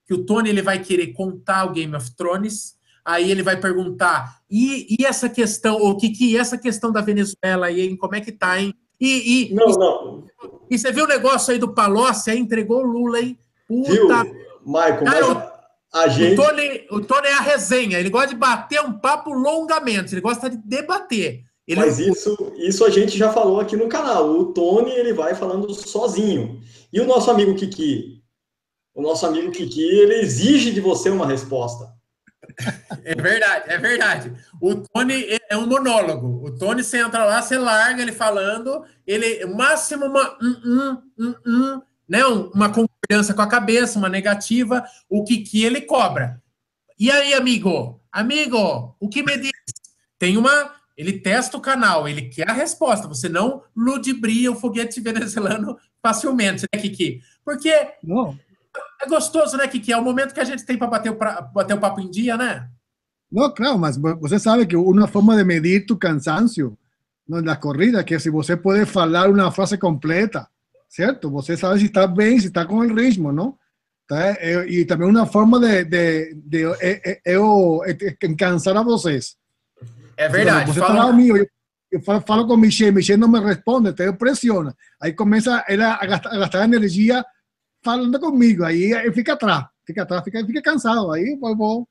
que o Tony ele vai querer contar o Game of Thrones, aí ele vai perguntar, e, e essa questão, o que que essa questão da Venezuela aí, hein? Como é que tá, hein? E, e, não, e, não. E você viu o negócio aí do Palocci, aí entregou o Lula, hein? Puta. Viu, Michael, cara, mas... A gente... o, Tony, o Tony é a resenha, ele gosta de bater um papo longamente, ele gosta de debater. Ele Mas isso, isso a gente já falou aqui no canal. O Tony ele vai falando sozinho. E o nosso amigo Kiki? O nosso amigo Kiki, ele exige de você uma resposta. É verdade, é verdade. O Tony é um monólogo. O Tony, você entra lá, você larga ele falando, ele, máximo uma um, um, um, um né? Uma concordância com a cabeça, uma negativa, o que que ele cobra. E aí, amigo? Amigo, o que me diz? Tem uma. Ele testa o canal, ele quer a resposta. Você não ludibria o foguete venezuelano facilmente, né, Kiki? Porque não. É gostoso, né, Kiki? É o momento que a gente tem para bater, o, bater o papo em dia, né? Não, claro, mas você sabe que uma forma de medir tu cansancio na corrida que se você pode falar uma frase completa certo? Você sabe se está bem, se está com o ritmo, não? Tá? E também uma forma de, de, de, de eu cansar a vocês. É verdade. Você fala... comigo, eu, eu falo, falo, com Michelle, Michelle não me responde, então eu pressiono. Aí começa ela a gastar, a gastar energia falando comigo, aí fica atrás, fica atrás, fica, fica cansado, aí eu vou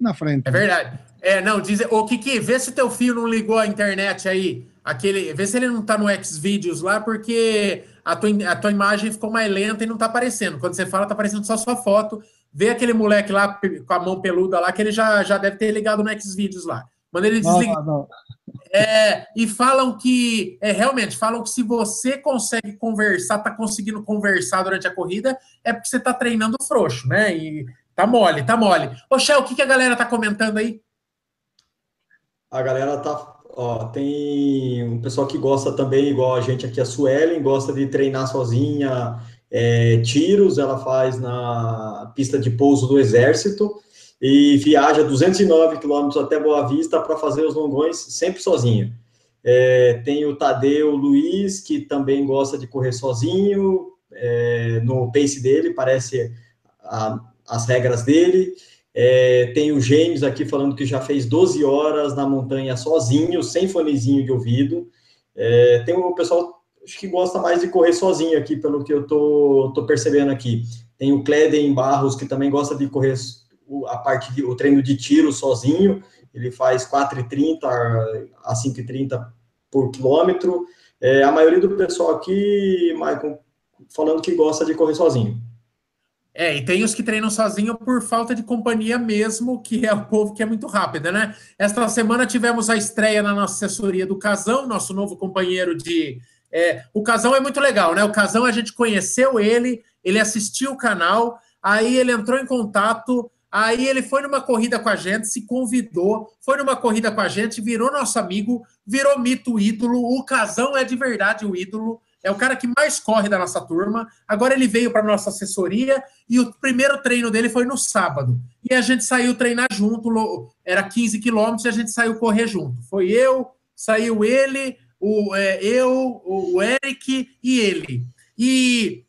na frente. É verdade. É, não, diz, ô Kiki, vê se teu filho não ligou a internet aí, aquele, vê se ele não tá no Xvideos lá, porque a tua, a tua imagem ficou mais lenta e não tá aparecendo. Quando você fala, tá aparecendo só sua foto. Vê aquele moleque lá com a mão peluda lá, que ele já, já deve ter ligado no Xvideos lá. Manda ele desligar. Não, não. É, e falam que, é, realmente, falam que se você consegue conversar, tá conseguindo conversar durante a corrida, é porque você tá treinando frouxo, né? E tá mole, tá mole. Ô, Shell, o que, que a galera tá comentando aí? A galera tá Ó, tem um pessoal que gosta também, igual a gente aqui, a Suelen, gosta de treinar sozinha é, tiros, ela faz na pista de pouso do Exército e viaja 209 quilômetros até Boa Vista para fazer os longões sempre sozinha. É, tem o Tadeu Luiz, que também gosta de correr sozinho, é, no pace dele, parece a, as regras dele. É, tem o James aqui falando que já fez 12 horas na montanha sozinho, sem fonezinho de ouvido. É, tem o pessoal que gosta mais de correr sozinho aqui, pelo que eu tô, tô percebendo aqui. Tem o Cleden Barros, que também gosta de correr a parte de, o treino de tiro sozinho. Ele faz 4,30 a 5,30 por quilômetro. É, a maioria do pessoal aqui, Michael, falando que gosta de correr sozinho. É, e tem os que treinam sozinho por falta de companhia mesmo, que é o povo que é muito rápido, né? Esta semana tivemos a estreia na nossa assessoria do Casão, nosso novo companheiro de. É, o Casão é muito legal, né? O Casão a gente conheceu ele, ele assistiu o canal, aí ele entrou em contato, aí ele foi numa corrida com a gente, se convidou, foi numa corrida com a gente, virou nosso amigo, virou mito ídolo. O Casão é de verdade o ídolo é o cara que mais corre da nossa turma. Agora ele veio para nossa assessoria e o primeiro treino dele foi no sábado. E a gente saiu treinar junto, era 15 quilômetros e a gente saiu correr junto. Foi eu, saiu ele, o, é, eu, o Eric e ele. E,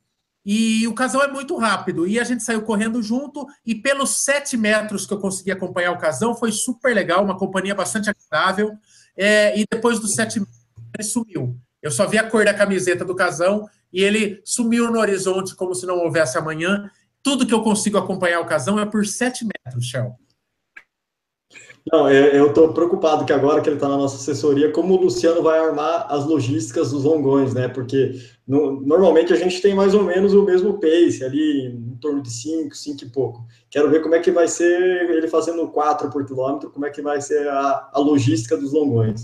e o casal é muito rápido. E a gente saiu correndo junto e pelos sete metros que eu consegui acompanhar o casal, foi super legal, uma companhia bastante agradável. É, e depois dos sete metros, ele sumiu. Eu só vi a cor da camiseta do casão e ele sumiu no horizonte como se não houvesse amanhã. Tudo que eu consigo acompanhar o casão é por 7 metros, Shell. Não, eu estou preocupado que agora que ele está na nossa assessoria, como o Luciano vai armar as logísticas dos longões, né? Porque no, normalmente a gente tem mais ou menos o mesmo pace, ali em torno de 5, 5 e pouco. Quero ver como é que vai ser ele fazendo 4 por quilômetro, como é que vai ser a, a logística dos longões.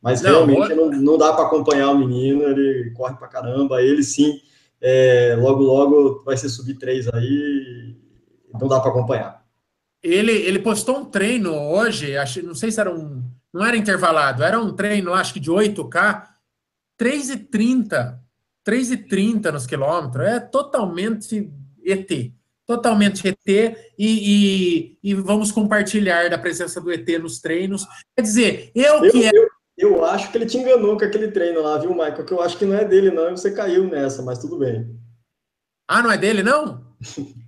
Mas não, realmente não, não dá para acompanhar o menino, ele corre para caramba, ele sim, é, logo, logo vai ser sub 3 aí, não dá para acompanhar. Ele, ele postou um treino hoje, acho, não sei se era um. Não era intervalado, era um treino, acho que de 8K, 3,30. 3,30 nos quilômetros. É totalmente ET. Totalmente ET. E, e, e, vamos compartilhar da presença do ET nos treinos. Quer dizer, eu, eu que. É... Eu eu acho que ele te enganou com aquele treino lá, viu, Michael? Que eu acho que não é dele, não, e você caiu nessa, mas tudo bem. Ah, não é dele, não?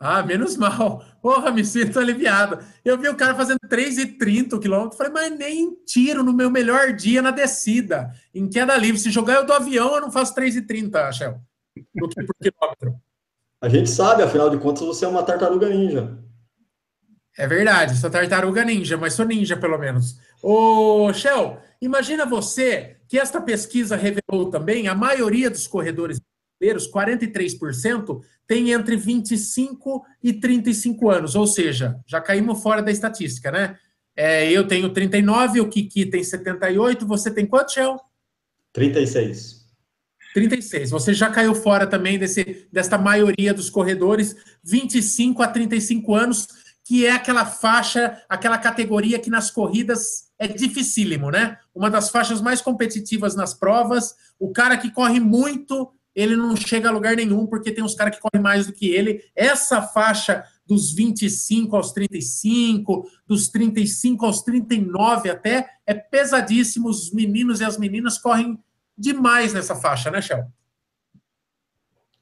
ah, menos mal. Porra, me sinto aliviado. Eu vi o cara fazendo 3,30 o quilômetro, falei, mas nem tiro no meu melhor dia na descida, em queda livre. Se jogar eu do avião, eu não faço 3,30, Shell, do que por quilômetro. A gente sabe, afinal de contas, você é uma tartaruga ninja. É verdade, sou tartaruga ninja, mas sou ninja pelo menos. Ô, Shell, imagina você que esta pesquisa revelou também, a maioria dos corredores brasileiros, 43%, tem entre 25 e 35 anos, ou seja, já caímos fora da estatística, né? É, eu tenho 39, o Kiki tem 78, você tem quanto, Shell? 36. 36. Você já caiu fora também desse, desta maioria dos corredores, 25 a 35 anos que é aquela faixa, aquela categoria que nas corridas é dificílimo, né? Uma das faixas mais competitivas nas provas. O cara que corre muito, ele não chega a lugar nenhum, porque tem uns caras que correm mais do que ele. Essa faixa dos 25 aos 35, dos 35 aos 39 até, é pesadíssimo. Os meninos e as meninas correm demais nessa faixa, né, Shell?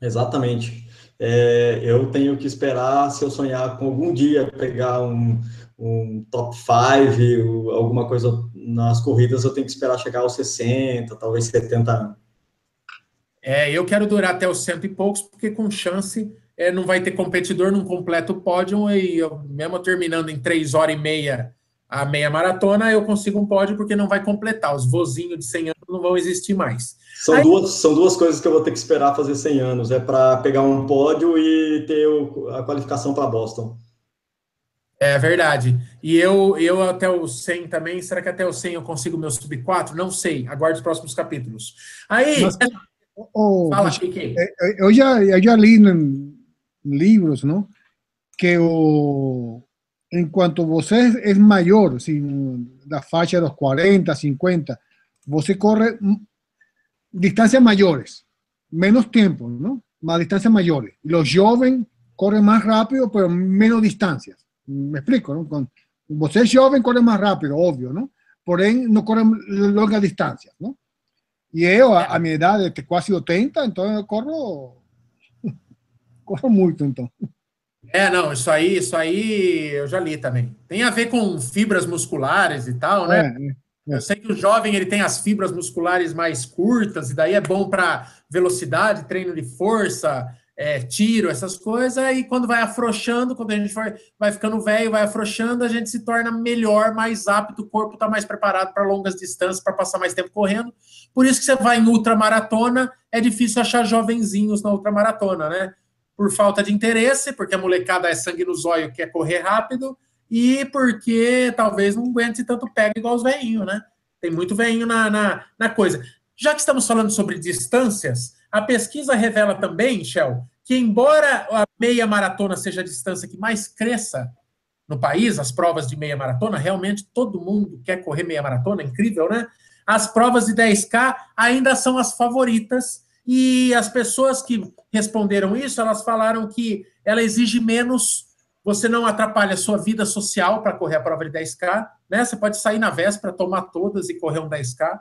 Exatamente é, eu tenho que esperar, se eu sonhar com algum dia pegar um, um top 5, alguma coisa nas corridas, eu tenho que esperar chegar aos 60, talvez 70 anos. É, eu quero durar até os cento e poucos, porque com chance é, não vai ter competidor num completo pódio, e eu, mesmo terminando em 3 horas e meia a meia maratona, eu consigo um pódio porque não vai completar. Os vozinhos de 100 anos não vão existir mais. São, Aí... duas, são duas coisas que eu vou ter que esperar fazer 100 anos. É para pegar um pódio e ter o, a qualificação para Boston. É verdade. E eu, eu até o 100 também. Será que até o 100 eu consigo meu sub 4? Não sei. Aguarde os próximos capítulos. Aí. Mas, oh, fala, Chique. Eu já, eu já li em livros, não? Que o en cuanto você es mayor, sin la faixa de los 40, 50, você corre distancias mayores, menos tiempo, ¿no? Más distancias mayores. Los jóvenes corren más rápido, pero menos distancias. Me explico, ¿no? Con, você es joven, corre más rápido, obvio, ¿no? Por ahí no corren largas distancias, ¿no? Y yo, a, mi edad de casi 80, entonces corro, corro mucho, entonces. É, não, isso aí, isso aí eu já li também. Tem a ver com fibras musculares e tal, né? É, é. Eu sei que o jovem ele tem as fibras musculares mais curtas, e daí é bom para velocidade, treino de força, é, tiro, essas coisas, e quando vai afrouxando, quando a gente vai, vai ficando velho, vai afrouxando, a gente se torna melhor, mais apto, o corpo está mais preparado para longas distâncias, para passar mais tempo correndo. Por isso que você vai em ultramaratona, é difícil achar jovenzinhos na ultramaratona, né? Por falta de interesse, porque a molecada é sangue no zóio, quer correr rápido, e porque talvez não aguente tanto pega igual os veinhos, né? Tem muito veinho na, na, na coisa. Já que estamos falando sobre distâncias, a pesquisa revela também, Shell, que embora a meia maratona seja a distância que mais cresça no país, as provas de meia maratona, realmente todo mundo quer correr meia maratona, incrível, né? As provas de 10K ainda são as favoritas e as pessoas que responderam isso, elas falaram que ela exige menos, você não atrapalha a sua vida social para correr a prova de 10K, né? Você pode sair na véspera, tomar todas e correr um 10K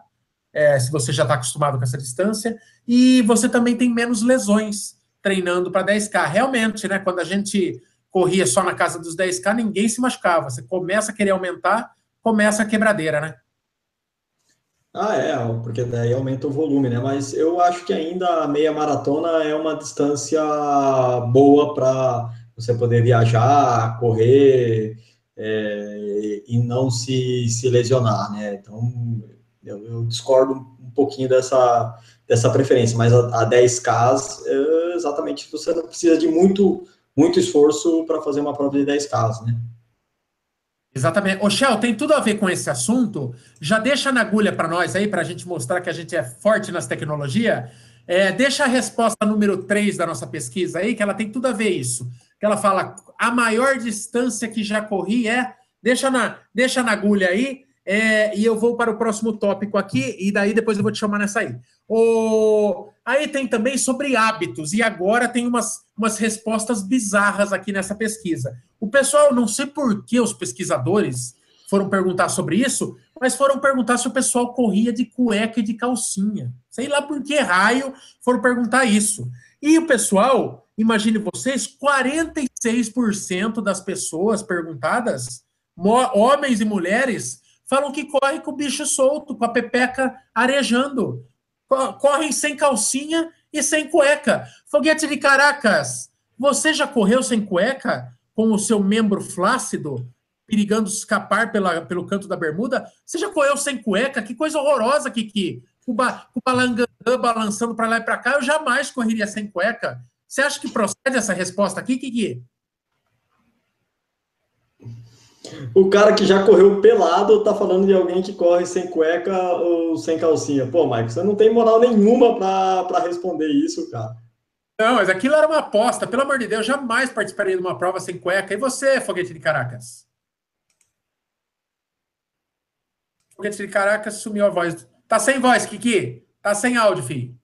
é, se você já está acostumado com essa distância, e você também tem menos lesões treinando para 10K. Realmente, né, quando a gente corria só na casa dos 10K, ninguém se machucava. Você começa a querer aumentar, começa a quebradeira, né? Ah, é, porque daí aumenta o volume, né? Mas eu acho que ainda a meia maratona é uma distância boa para você poder viajar, correr é, e não se, se lesionar, né? Então, eu, eu discordo um pouquinho dessa, dessa preferência, mas a, a 10K, é exatamente, você não precisa de muito, muito esforço para fazer uma prova de 10K, né? Exatamente. Ô, Shell, tem tudo a ver com esse assunto. Já deixa na agulha para nós aí, para a gente mostrar que a gente é forte nas tecnologias. É, deixa a resposta número 3 da nossa pesquisa aí, que ela tem tudo a ver isso. Que ela fala, a maior distância que já corri é... Deixa na, deixa na agulha aí, é, e eu vou para o próximo tópico aqui, e daí depois eu vou te chamar nessa aí. O... Aí tem também sobre hábitos, e agora tem umas, umas respostas bizarras aqui nessa pesquisa. O pessoal, não sei por que os pesquisadores foram perguntar sobre isso, mas foram perguntar se o pessoal corria de cueca e de calcinha. Sei lá por que raio foram perguntar isso. E o pessoal, imagine vocês, 46% das pessoas perguntadas, homens e mulheres, falam que corre com o bicho solto, com a pepeca arejando. Correm sem calcinha e sem cueca. Foguete de Caracas, você já correu sem cueca? Com o seu membro flácido, perigando escapar pela, pelo canto da bermuda? Você já correu sem cueca? Que coisa horrorosa, Kiki. O, o balangandã balançando para lá e para cá, eu jamais correria sem cueca. Você acha que procede essa resposta aqui, Kiki? O cara que já correu pelado tá falando de alguém que corre sem cueca ou sem calcinha. Pô, Mike, você não tem moral nenhuma para responder isso, cara. Não, mas aquilo era uma aposta. Pelo amor de Deus, jamais participaria de uma prova sem cueca. E você, Foguete de Caracas? Foguete de Caracas sumiu a voz. Tá sem voz, Kiki? Tá sem áudio, filho.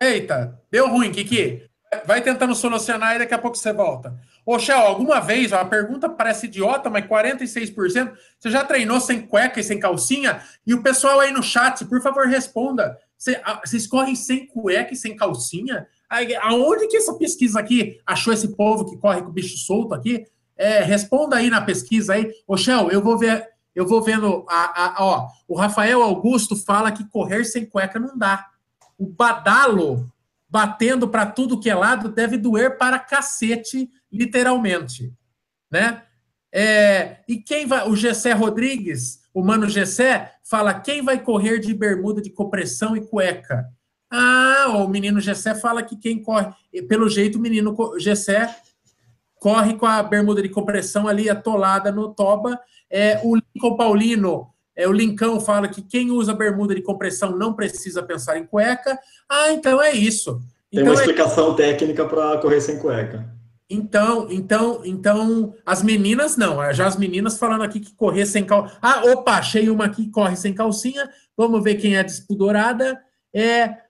Eita, deu ruim, Kiki. Vai tentando solucionar e daqui a pouco você volta. Ô, Shell, alguma vez, a pergunta parece idiota, mas 46%, você já treinou sem cueca e sem calcinha? E o pessoal aí no chat, por favor, responda. Vocês correm sem cueca e sem calcinha? Aonde que essa pesquisa aqui achou esse povo que corre com o bicho solto aqui? É, responda aí na pesquisa aí. Ô, Shell, eu vou ver, eu vou vendo. A, a, ó, o Rafael Augusto fala que correr sem cueca não dá. O Badalo batendo para tudo que é lado, deve doer para cacete, literalmente, né? É, e quem vai, o Gessé Rodrigues, o mano Gessé, fala quem vai correr de bermuda de compressão e cueca? Ah, o menino Gessé fala que quem corre, pelo jeito o menino Gessé corre com a bermuda de compressão ali atolada no toba. É, o Lincoln Paulino é, o Lincão fala que quem usa bermuda de compressão não precisa pensar em cueca. Ah, então é isso. Tem então uma é explicação é... técnica para correr sem cueca. Então, então, então, as meninas não. Já as meninas falando aqui que correr sem calcinha. Ah, opa, achei uma aqui que corre sem calcinha. Vamos ver quem é despudorada. É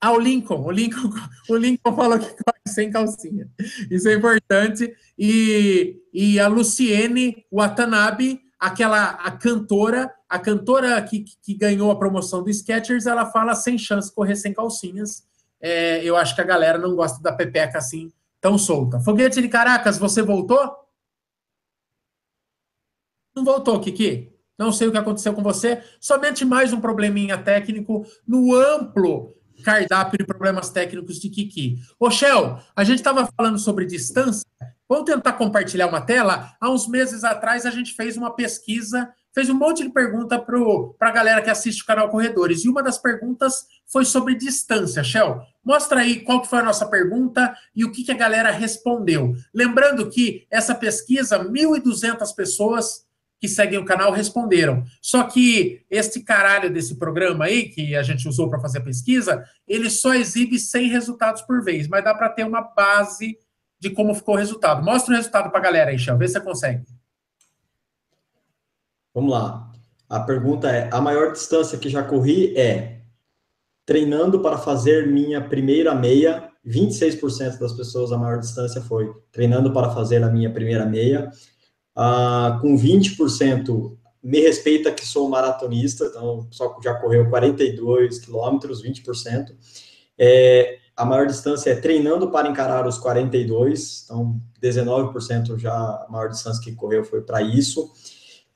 ah, o Lincoln. O Lincoln, o Lincoln falou que corre sem calcinha. Isso é importante. E, e a Luciene Watanabe aquela a cantora, a cantora que, que ganhou a promoção do Skechers, ela fala sem chance correr sem calcinhas. é, eu acho que a galera não gosta da pepeca assim tão solta. Foguete de Caracas, você voltou? Não voltou, Kiki? Não sei o que aconteceu com você. Somente mais um probleminha técnico no amplo cardápio de problemas técnicos de Kiki. Ô, Shell, a gente estava falando sobre distância. Vamos tentar compartilhar uma tela? Há uns meses atrás, a gente fez uma pesquisa, fez um monte de pergunta para a galera que assiste o canal Corredores. E uma das perguntas foi sobre distância. Shell, mostra aí qual que foi a nossa pergunta e o que, que a galera respondeu. Lembrando que essa pesquisa, 1.200 pessoas que seguem o canal responderam. Só que este caralho desse programa aí, que a gente usou para fazer a pesquisa, ele só exibe 100 resultados por vez, mas dá para ter uma base de como ficou o resultado. Mostra o resultado para a galera aí, Chão, vê se você consegue. Vamos lá. A pergunta é: a maior distância que já corri é treinando para fazer minha primeira meia. 26% das pessoas a maior distância foi treinando para fazer a minha primeira meia ah, com 20% me respeita que sou maratonista, então só já correu 42 quilômetros, 20%. É, a maior distância é treinando para encarar os 42, então 19% já a maior distância que correu foi para isso.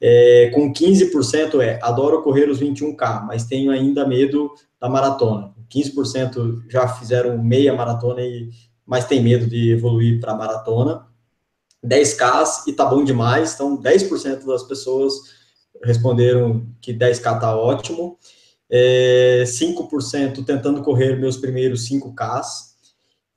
É, com 15% é adoro correr os 21K, mas tenho ainda medo da maratona. 15% já fizeram meia maratona, e, mas tem medo de evoluir para maratona. 10K e tá bom demais. Então, 10% das pessoas responderam que 10K tá ótimo. É, 5% tentando correr meus primeiros 5Ks.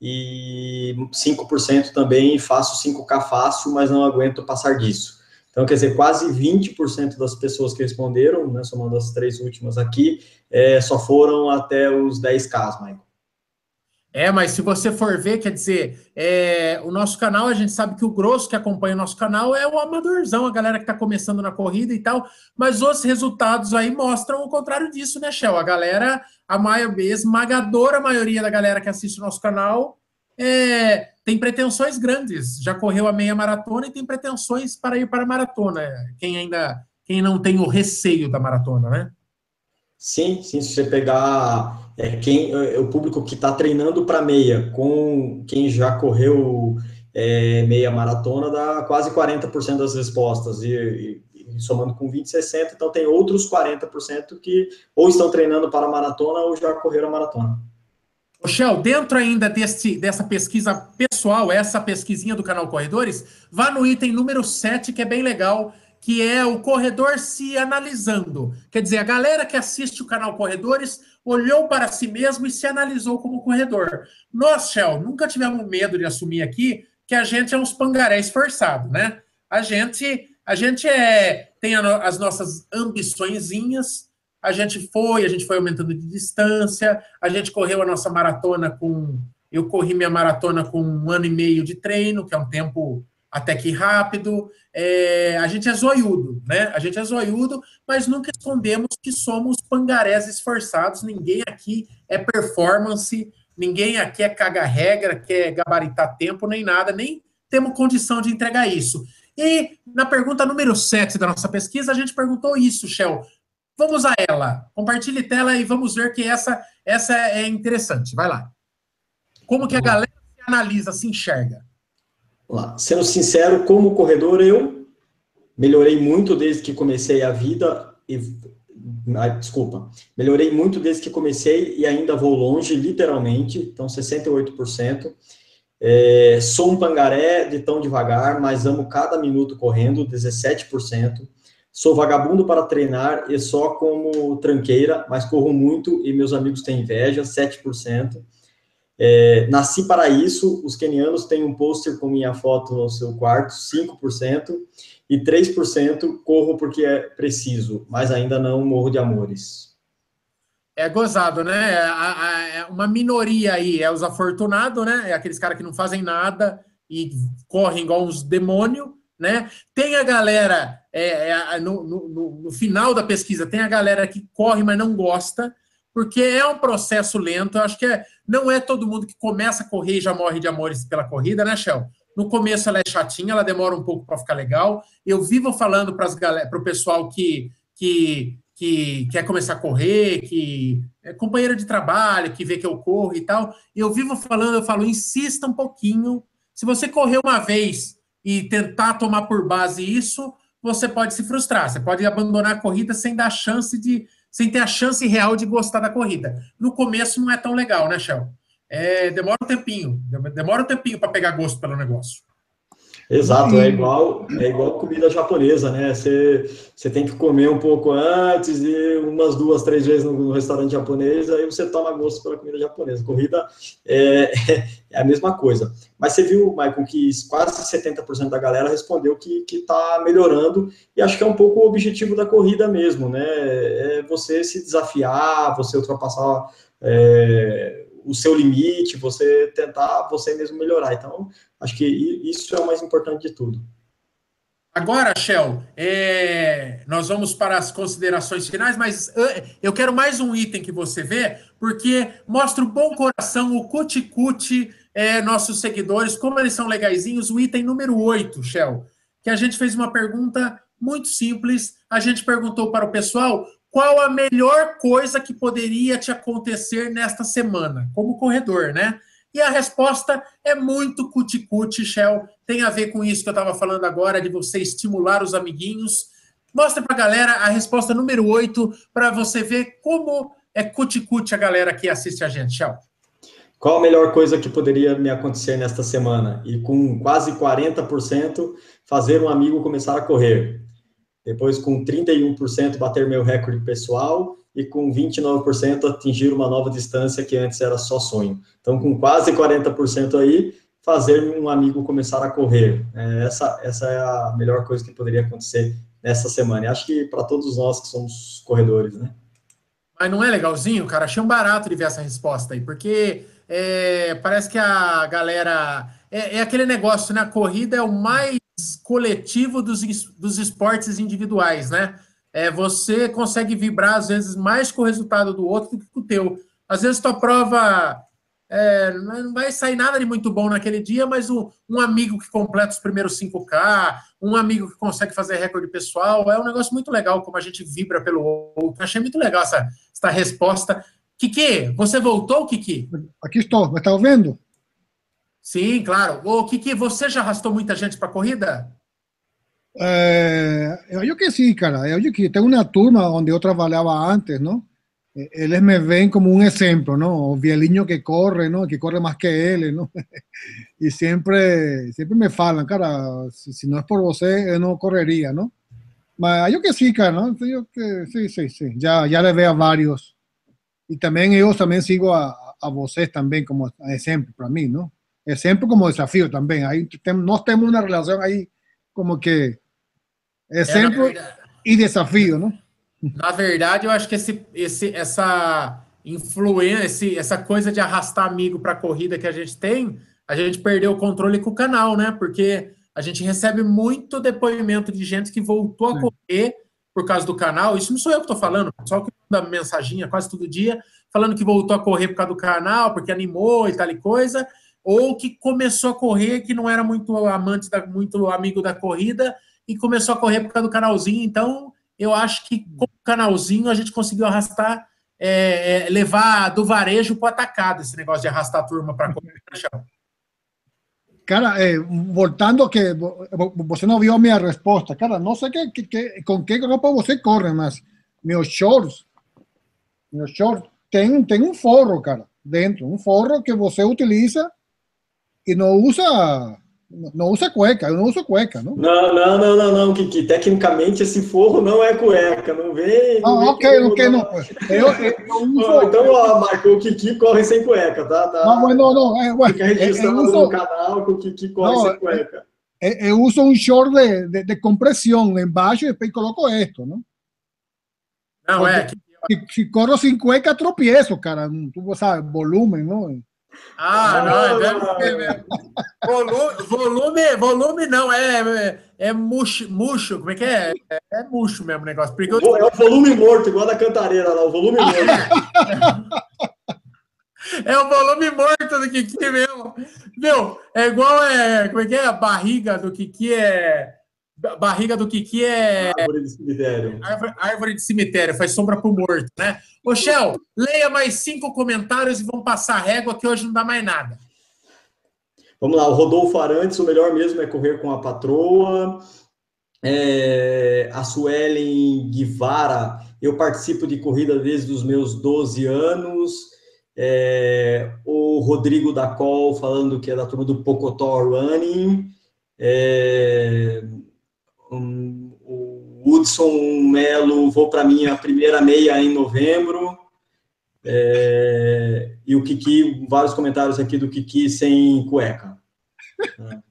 E 5% também faço 5K fácil, mas não aguento passar disso. Então, quer dizer, quase 20% das pessoas que responderam, né, somando as três últimas aqui, é, só foram até os 10Ks, Michael. É, mas se você for ver, quer dizer, é, o nosso canal, a gente sabe que o grosso que acompanha o nosso canal é o amadorzão, a galera que está começando na corrida e tal, mas os resultados aí mostram o contrário disso, né, Shell? A galera, a maior, esmagadora maioria da galera que assiste o nosso canal é, tem pretensões grandes, já correu a meia maratona e tem pretensões para ir para a maratona, quem ainda, quem não tem o receio da maratona, né? Sim, sim, se você pegar é, quem, é, o público que está treinando para meia com quem já correu é, meia maratona, dá quase 40% das respostas, e, e, somando com 20, 60, então tem outros 40% que ou estão treinando para a maratona ou já correram a maratona. Shell, dentro ainda desse, dessa pesquisa pessoal, essa pesquisinha do canal Corredores, vá no item número 7, que é bem legal, que é o corredor se analisando. Quer dizer, a galera que assiste o canal Corredores olhou para si mesmo e se analisou como corredor. Nós, Shell, nunca tivemos medo de assumir aqui que a gente é uns pangarés forçados, né? A gente, a gente é, tem as nossas ambiçõezinhas, a gente foi, a gente foi aumentando de distância, a gente correu a nossa maratona com. Eu corri minha maratona com um ano e meio de treino, que é um tempo até que rápido. É, a gente é zoiudo, né? A gente é zoiudo, mas nunca escondemos que somos pangarés esforçados. Ninguém aqui é performance, ninguém aqui é caga-regra, quer gabaritar tempo, nem nada, nem temos condição de entregar isso. E na pergunta número 7 da nossa pesquisa, a gente perguntou isso, Shell. Vamos a ela. Compartilhe tela e vamos ver que essa, essa é interessante. Vai lá. Como que a galera se analisa, se enxerga? Lá. Sendo sincero, como corredor, eu melhorei muito desde que comecei a vida e desculpa, melhorei muito desde que comecei e ainda vou longe, literalmente, então 68%. É, sou um pangaré de tão devagar, mas amo cada minuto correndo, 17%. Sou vagabundo para treinar e só como tranqueira, mas corro muito e meus amigos têm inveja, 7%. É, nasci para isso, os kenianos têm um pôster com minha foto no seu quarto, 5%, e 3% corro porque é preciso, mas ainda não morro de amores. É gozado, né? É, é uma minoria aí, é os afortunados, né? É aqueles caras que não fazem nada e correm igual uns demônios, né? Tem a galera, é, é no, no, no final da pesquisa, tem a galera que corre, mas não gosta, porque é um processo lento. Eu acho que é, não é todo mundo que começa a correr e já morre de amores pela corrida, né, Shell? No começo ela é chatinha, ela demora um pouco para ficar legal. Eu vivo falando para o pessoal que, que que quer começar a correr, que é companheira de trabalho, que vê que eu corro e tal. Eu vivo falando, eu falo, insista um pouquinho. Se você correr uma vez e tentar tomar por base isso, você pode se frustrar. Você pode abandonar a corrida sem dar chance de, sem ter a chance real de gostar da corrida. No começo não é tão legal, né, Shell? É, demora um tempinho, demora um tempinho para pegar gosto pelo negócio. Exato, é igual, é igual comida japonesa, né? Você, você tem que comer um pouco antes e umas duas, três vezes no, restaurante japonês, aí você toma gosto pela comida japonesa. Corrida é, é a mesma coisa. Mas você viu, Michael, que quase 70% da galera respondeu que está melhorando, e acho que é um pouco o objetivo da corrida mesmo, né? É você se desafiar, você ultrapassar. É, o seu limite, você tentar você mesmo melhorar. Então, acho que isso é o mais importante de tudo. Agora, Shell, é, nós vamos para as considerações finais, mas eu quero mais um item que você vê, porque mostra o bom coração, o cuti-cuti, é, nossos seguidores, como eles são legaisinhos. O item número 8, Shell, que a gente fez uma pergunta muito simples. A gente perguntou para o pessoal qual a melhor coisa que poderia te acontecer nesta semana, como corredor, né? E a resposta é muito cuticute, Shell. Tem a ver com isso que eu estava falando agora, de você estimular os amiguinhos. Mostra para a galera a resposta número 8, para você ver como é cuticute a galera que assiste a gente, Shell. Qual a melhor coisa que poderia me acontecer nesta semana? E com quase 40%, fazer um amigo começar a correr. Depois, com 31%, bater meu recorde pessoal e com 29% atingir uma nova distância que antes era só sonho. Então, com quase 40% aí, fazer um amigo começar a correr. É, essa, essa é a melhor coisa que poderia acontecer nessa semana. E acho que para todos nós que somos corredores, né? Mas não é legalzinho, cara? Achei um barato de ver essa resposta aí, porque é, parece que a galera. É, é aquele negócio, né? A corrida é o mais coletivo dos, dos esportes individuais, né? É, você consegue vibrar, às vezes, mais com o resultado do outro do que com o teu. Às vezes, tua prova é, não vai sair nada de muito bom naquele dia, mas um, um, amigo que completa os primeiros 5K, um amigo que consegue fazer recorde pessoal, é um negócio muito legal como a gente vibra pelo outro. Achei muito legal essa, essa resposta. Kiki, você voltou, Kiki? Aqui estou, me está ouvindo? Sim, claro. O Kiki, você já arrastou muita gente para a corrida? É, eu acho que sim, cara. Eu acho que tem uma turma onde eu trabalhava antes, não? Eles me veem como um exemplo, não? O vielinho que corre, não? Que corre mais que ele, não? E sempre, sempre me falam, cara, se, se não é por você, eu não correria, não? Mas eu que sim, cara, não? Eu que, sim, sim, sim. Já, já levei a vários. E também eu também sigo a, a vocês também como exemplo para mim, não? É sempre como desafio também. Aí tem, nós temos uma relação aí como que exemplo é, e desafio, não? Na verdade, eu acho que esse, esse, essa influência, essa coisa de arrastar amigo para a corrida que a gente tem, a gente perdeu o controle com o canal, né? Porque a gente recebe muito depoimento de gente que voltou a correr por causa do canal. Isso não sou eu que estou falando, só que manda mensaginha quase todo dia, falando que voltou a correr por causa do canal, porque animou e tal e coisa ou que começou a correr, que não era muito amante, da, muito amigo da corrida, e começou a correr por causa do canalzinho. Então, eu acho que com o canalzinho a gente conseguiu arrastar, é, é, levar do varejo para o atacado, esse negócio de arrastar a turma para correr. Cara, eh, voltando que você não viu a minha resposta, cara, não sei que, que, que, com que roupa você corre, mas meus shorts, meus shorts tem, tem um forro, cara, dentro, um forro que você utiliza e não usa não usa cueca, eu não uso cueca, não? Não, não, não, não, não, que, que tecnicamente esse forro não é cueca, não vem. Não ah, ok, ok, não. Eu, eu uso, então, ó, Marco, o Kiki corre sem cueca, tá? tá não, mas não, não. É, Fica registrado uso, no canal que o Kiki corre não, sem cueca. Eu, eu uso um short de, de, de compressão embaixo e depois coloco esto, não? Não, Porque, é. Se, se corro sem cueca, tropieço, cara. Tu sabe, volume, não? Ah, não, deve. Volume, volume, volume não, é, é, é murcho, murcho, como é que é? É, é murcho mesmo o negócio. Porque eu... É o volume morto, igual da cantareira lá, o volume morto. é o volume morto do Kiki mesmo. Meu, é igual, é, como é que é? A barriga do Kiki é, barriga do Kiki é. Árvore de cemitério. Árvore, árvore de cemitério, faz sombra pro morto, né? Ô, Shell, leia mais cinco comentários e vamos passar a régua, que hoje não dá mais nada. Vamos lá, o Rodolfo Arantes, o melhor mesmo é correr com a patroa. É, a Suelen Guivara, eu participo de corrida desde os meus 12 anos. É, o Rodrigo Dacol falando que é da turma do Pocotó Running. É, um, o Hudson Melo, vou para minha primeira meia em novembro. É, e o Kiki, vários comentários aqui do Kiki sem cueca.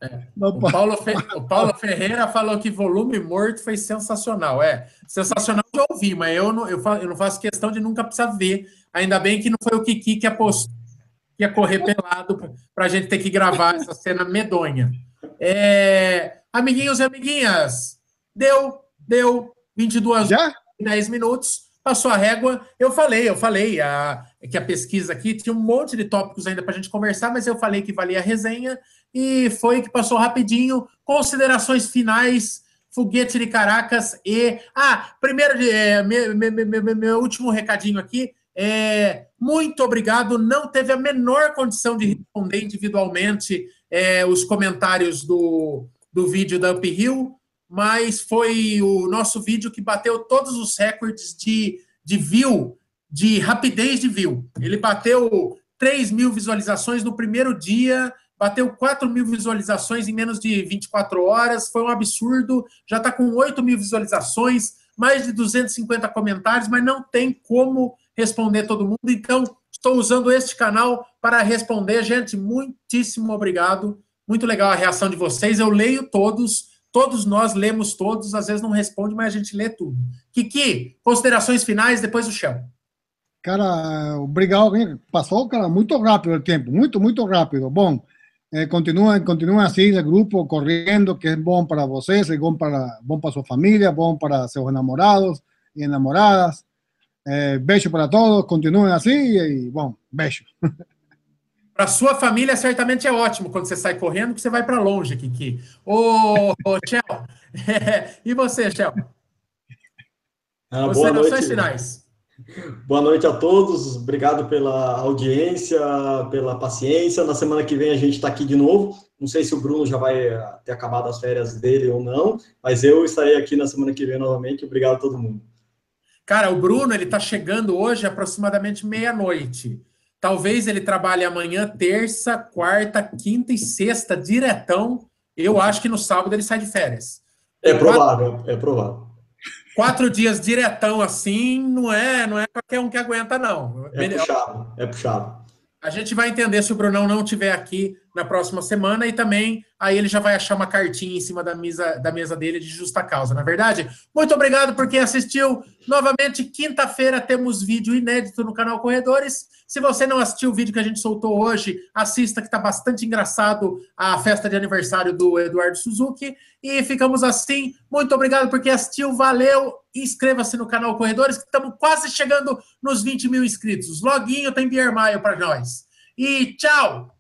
É. O, Paulo Fe... o, Paulo Ferreira falou que volume morto foi sensacional. É, sensacional de ouvir, mas eu não, eu, faço, eu não faço questão de nunca precisar ver. Ainda bem que não foi o Kiki que apostou que ia correr pelado para a gente ter que gravar essa cena medonha. É, amiguinhos e amiguinhas, deu, deu 22 Já? 10 minutos, passou a régua. Eu falei, eu falei a, que a pesquisa aqui tinha um monte de tópicos ainda para a gente conversar, mas eu falei que valia a resenha e foi que passou rapidinho. Considerações finais, foguete de Caracas e. Ah, primeiro, é, meu, meu, meu, meu último recadinho aqui. É, muito obrigado. Não teve a menor condição de responder individualmente é, os comentários do, do vídeo da Uphill, mas foi o nosso vídeo que bateu todos os recordes de, de view, de rapidez de view. Ele bateu 3 mil visualizações no primeiro dia bateu 4 mil visualizações em menos de 24 horas, foi um absurdo, já está com 8 mil visualizações, mais de 250 comentários, mas não tem como responder todo mundo, então estou usando este canal para responder. Gente, muitíssimo obrigado, muito legal a reação de vocês, eu leio todos, todos nós lemos todos, às vezes não responde, mas a gente lê tudo. Kiki, considerações finais, depois o chão. Cara, obrigado. Passou, cara, muito rápido o tempo, muito, muito rápido. Bom, Eh, continúen, continúen así el grupo corriendo, que es bueno para ustedes, es bueno para, bom para su familia, bueno para sus enamorados y enamoradas. Eh, beso para todos, continúen así y, bom, beso. Para sua família, certamente é ótimo quando você sai correndo, que você vai para longe, Kiki. Ô, ô Shell, é, e você, Shell? Ah, Considerações finais. Boa noite a todos, obrigado pela audiência, pela paciência. Na semana que vem a gente está aqui de novo. Não sei se o Bruno já vai ter acabado as férias dele ou não, mas eu estarei aqui na semana que vem novamente. Obrigado a todo mundo. Cara, o Bruno ele está chegando hoje aproximadamente meia-noite. Talvez ele trabalhe amanhã, terça, quarta, quinta e sexta diretão. Eu acho que no sábado ele sai de férias. É provável, é provável quatro dias diretão assim, não é, não é qualquer um que aguenta, não. É puxado, é puxado. A gente vai entender se o Brunão não estiver aqui na próxima semana e também aí ele já vai achar uma cartinha em cima da mesa, da mesa dele de justa causa, na é verdade? Muito obrigado por quem assistiu. Novamente, quinta-feira temos vídeo inédito no canal Corredores. Se você não assistiu o vídeo que a gente soltou hoje, assista que está bastante engraçado a festa de aniversário do Eduardo Suzuki. E ficamos assim. Muito obrigado por quem assistiu. Valeu. Inscreva-se no canal Corredores, que estamos quase chegando nos 20 mil inscritos. Loguinho tem Beer Maio para nós. E tchau!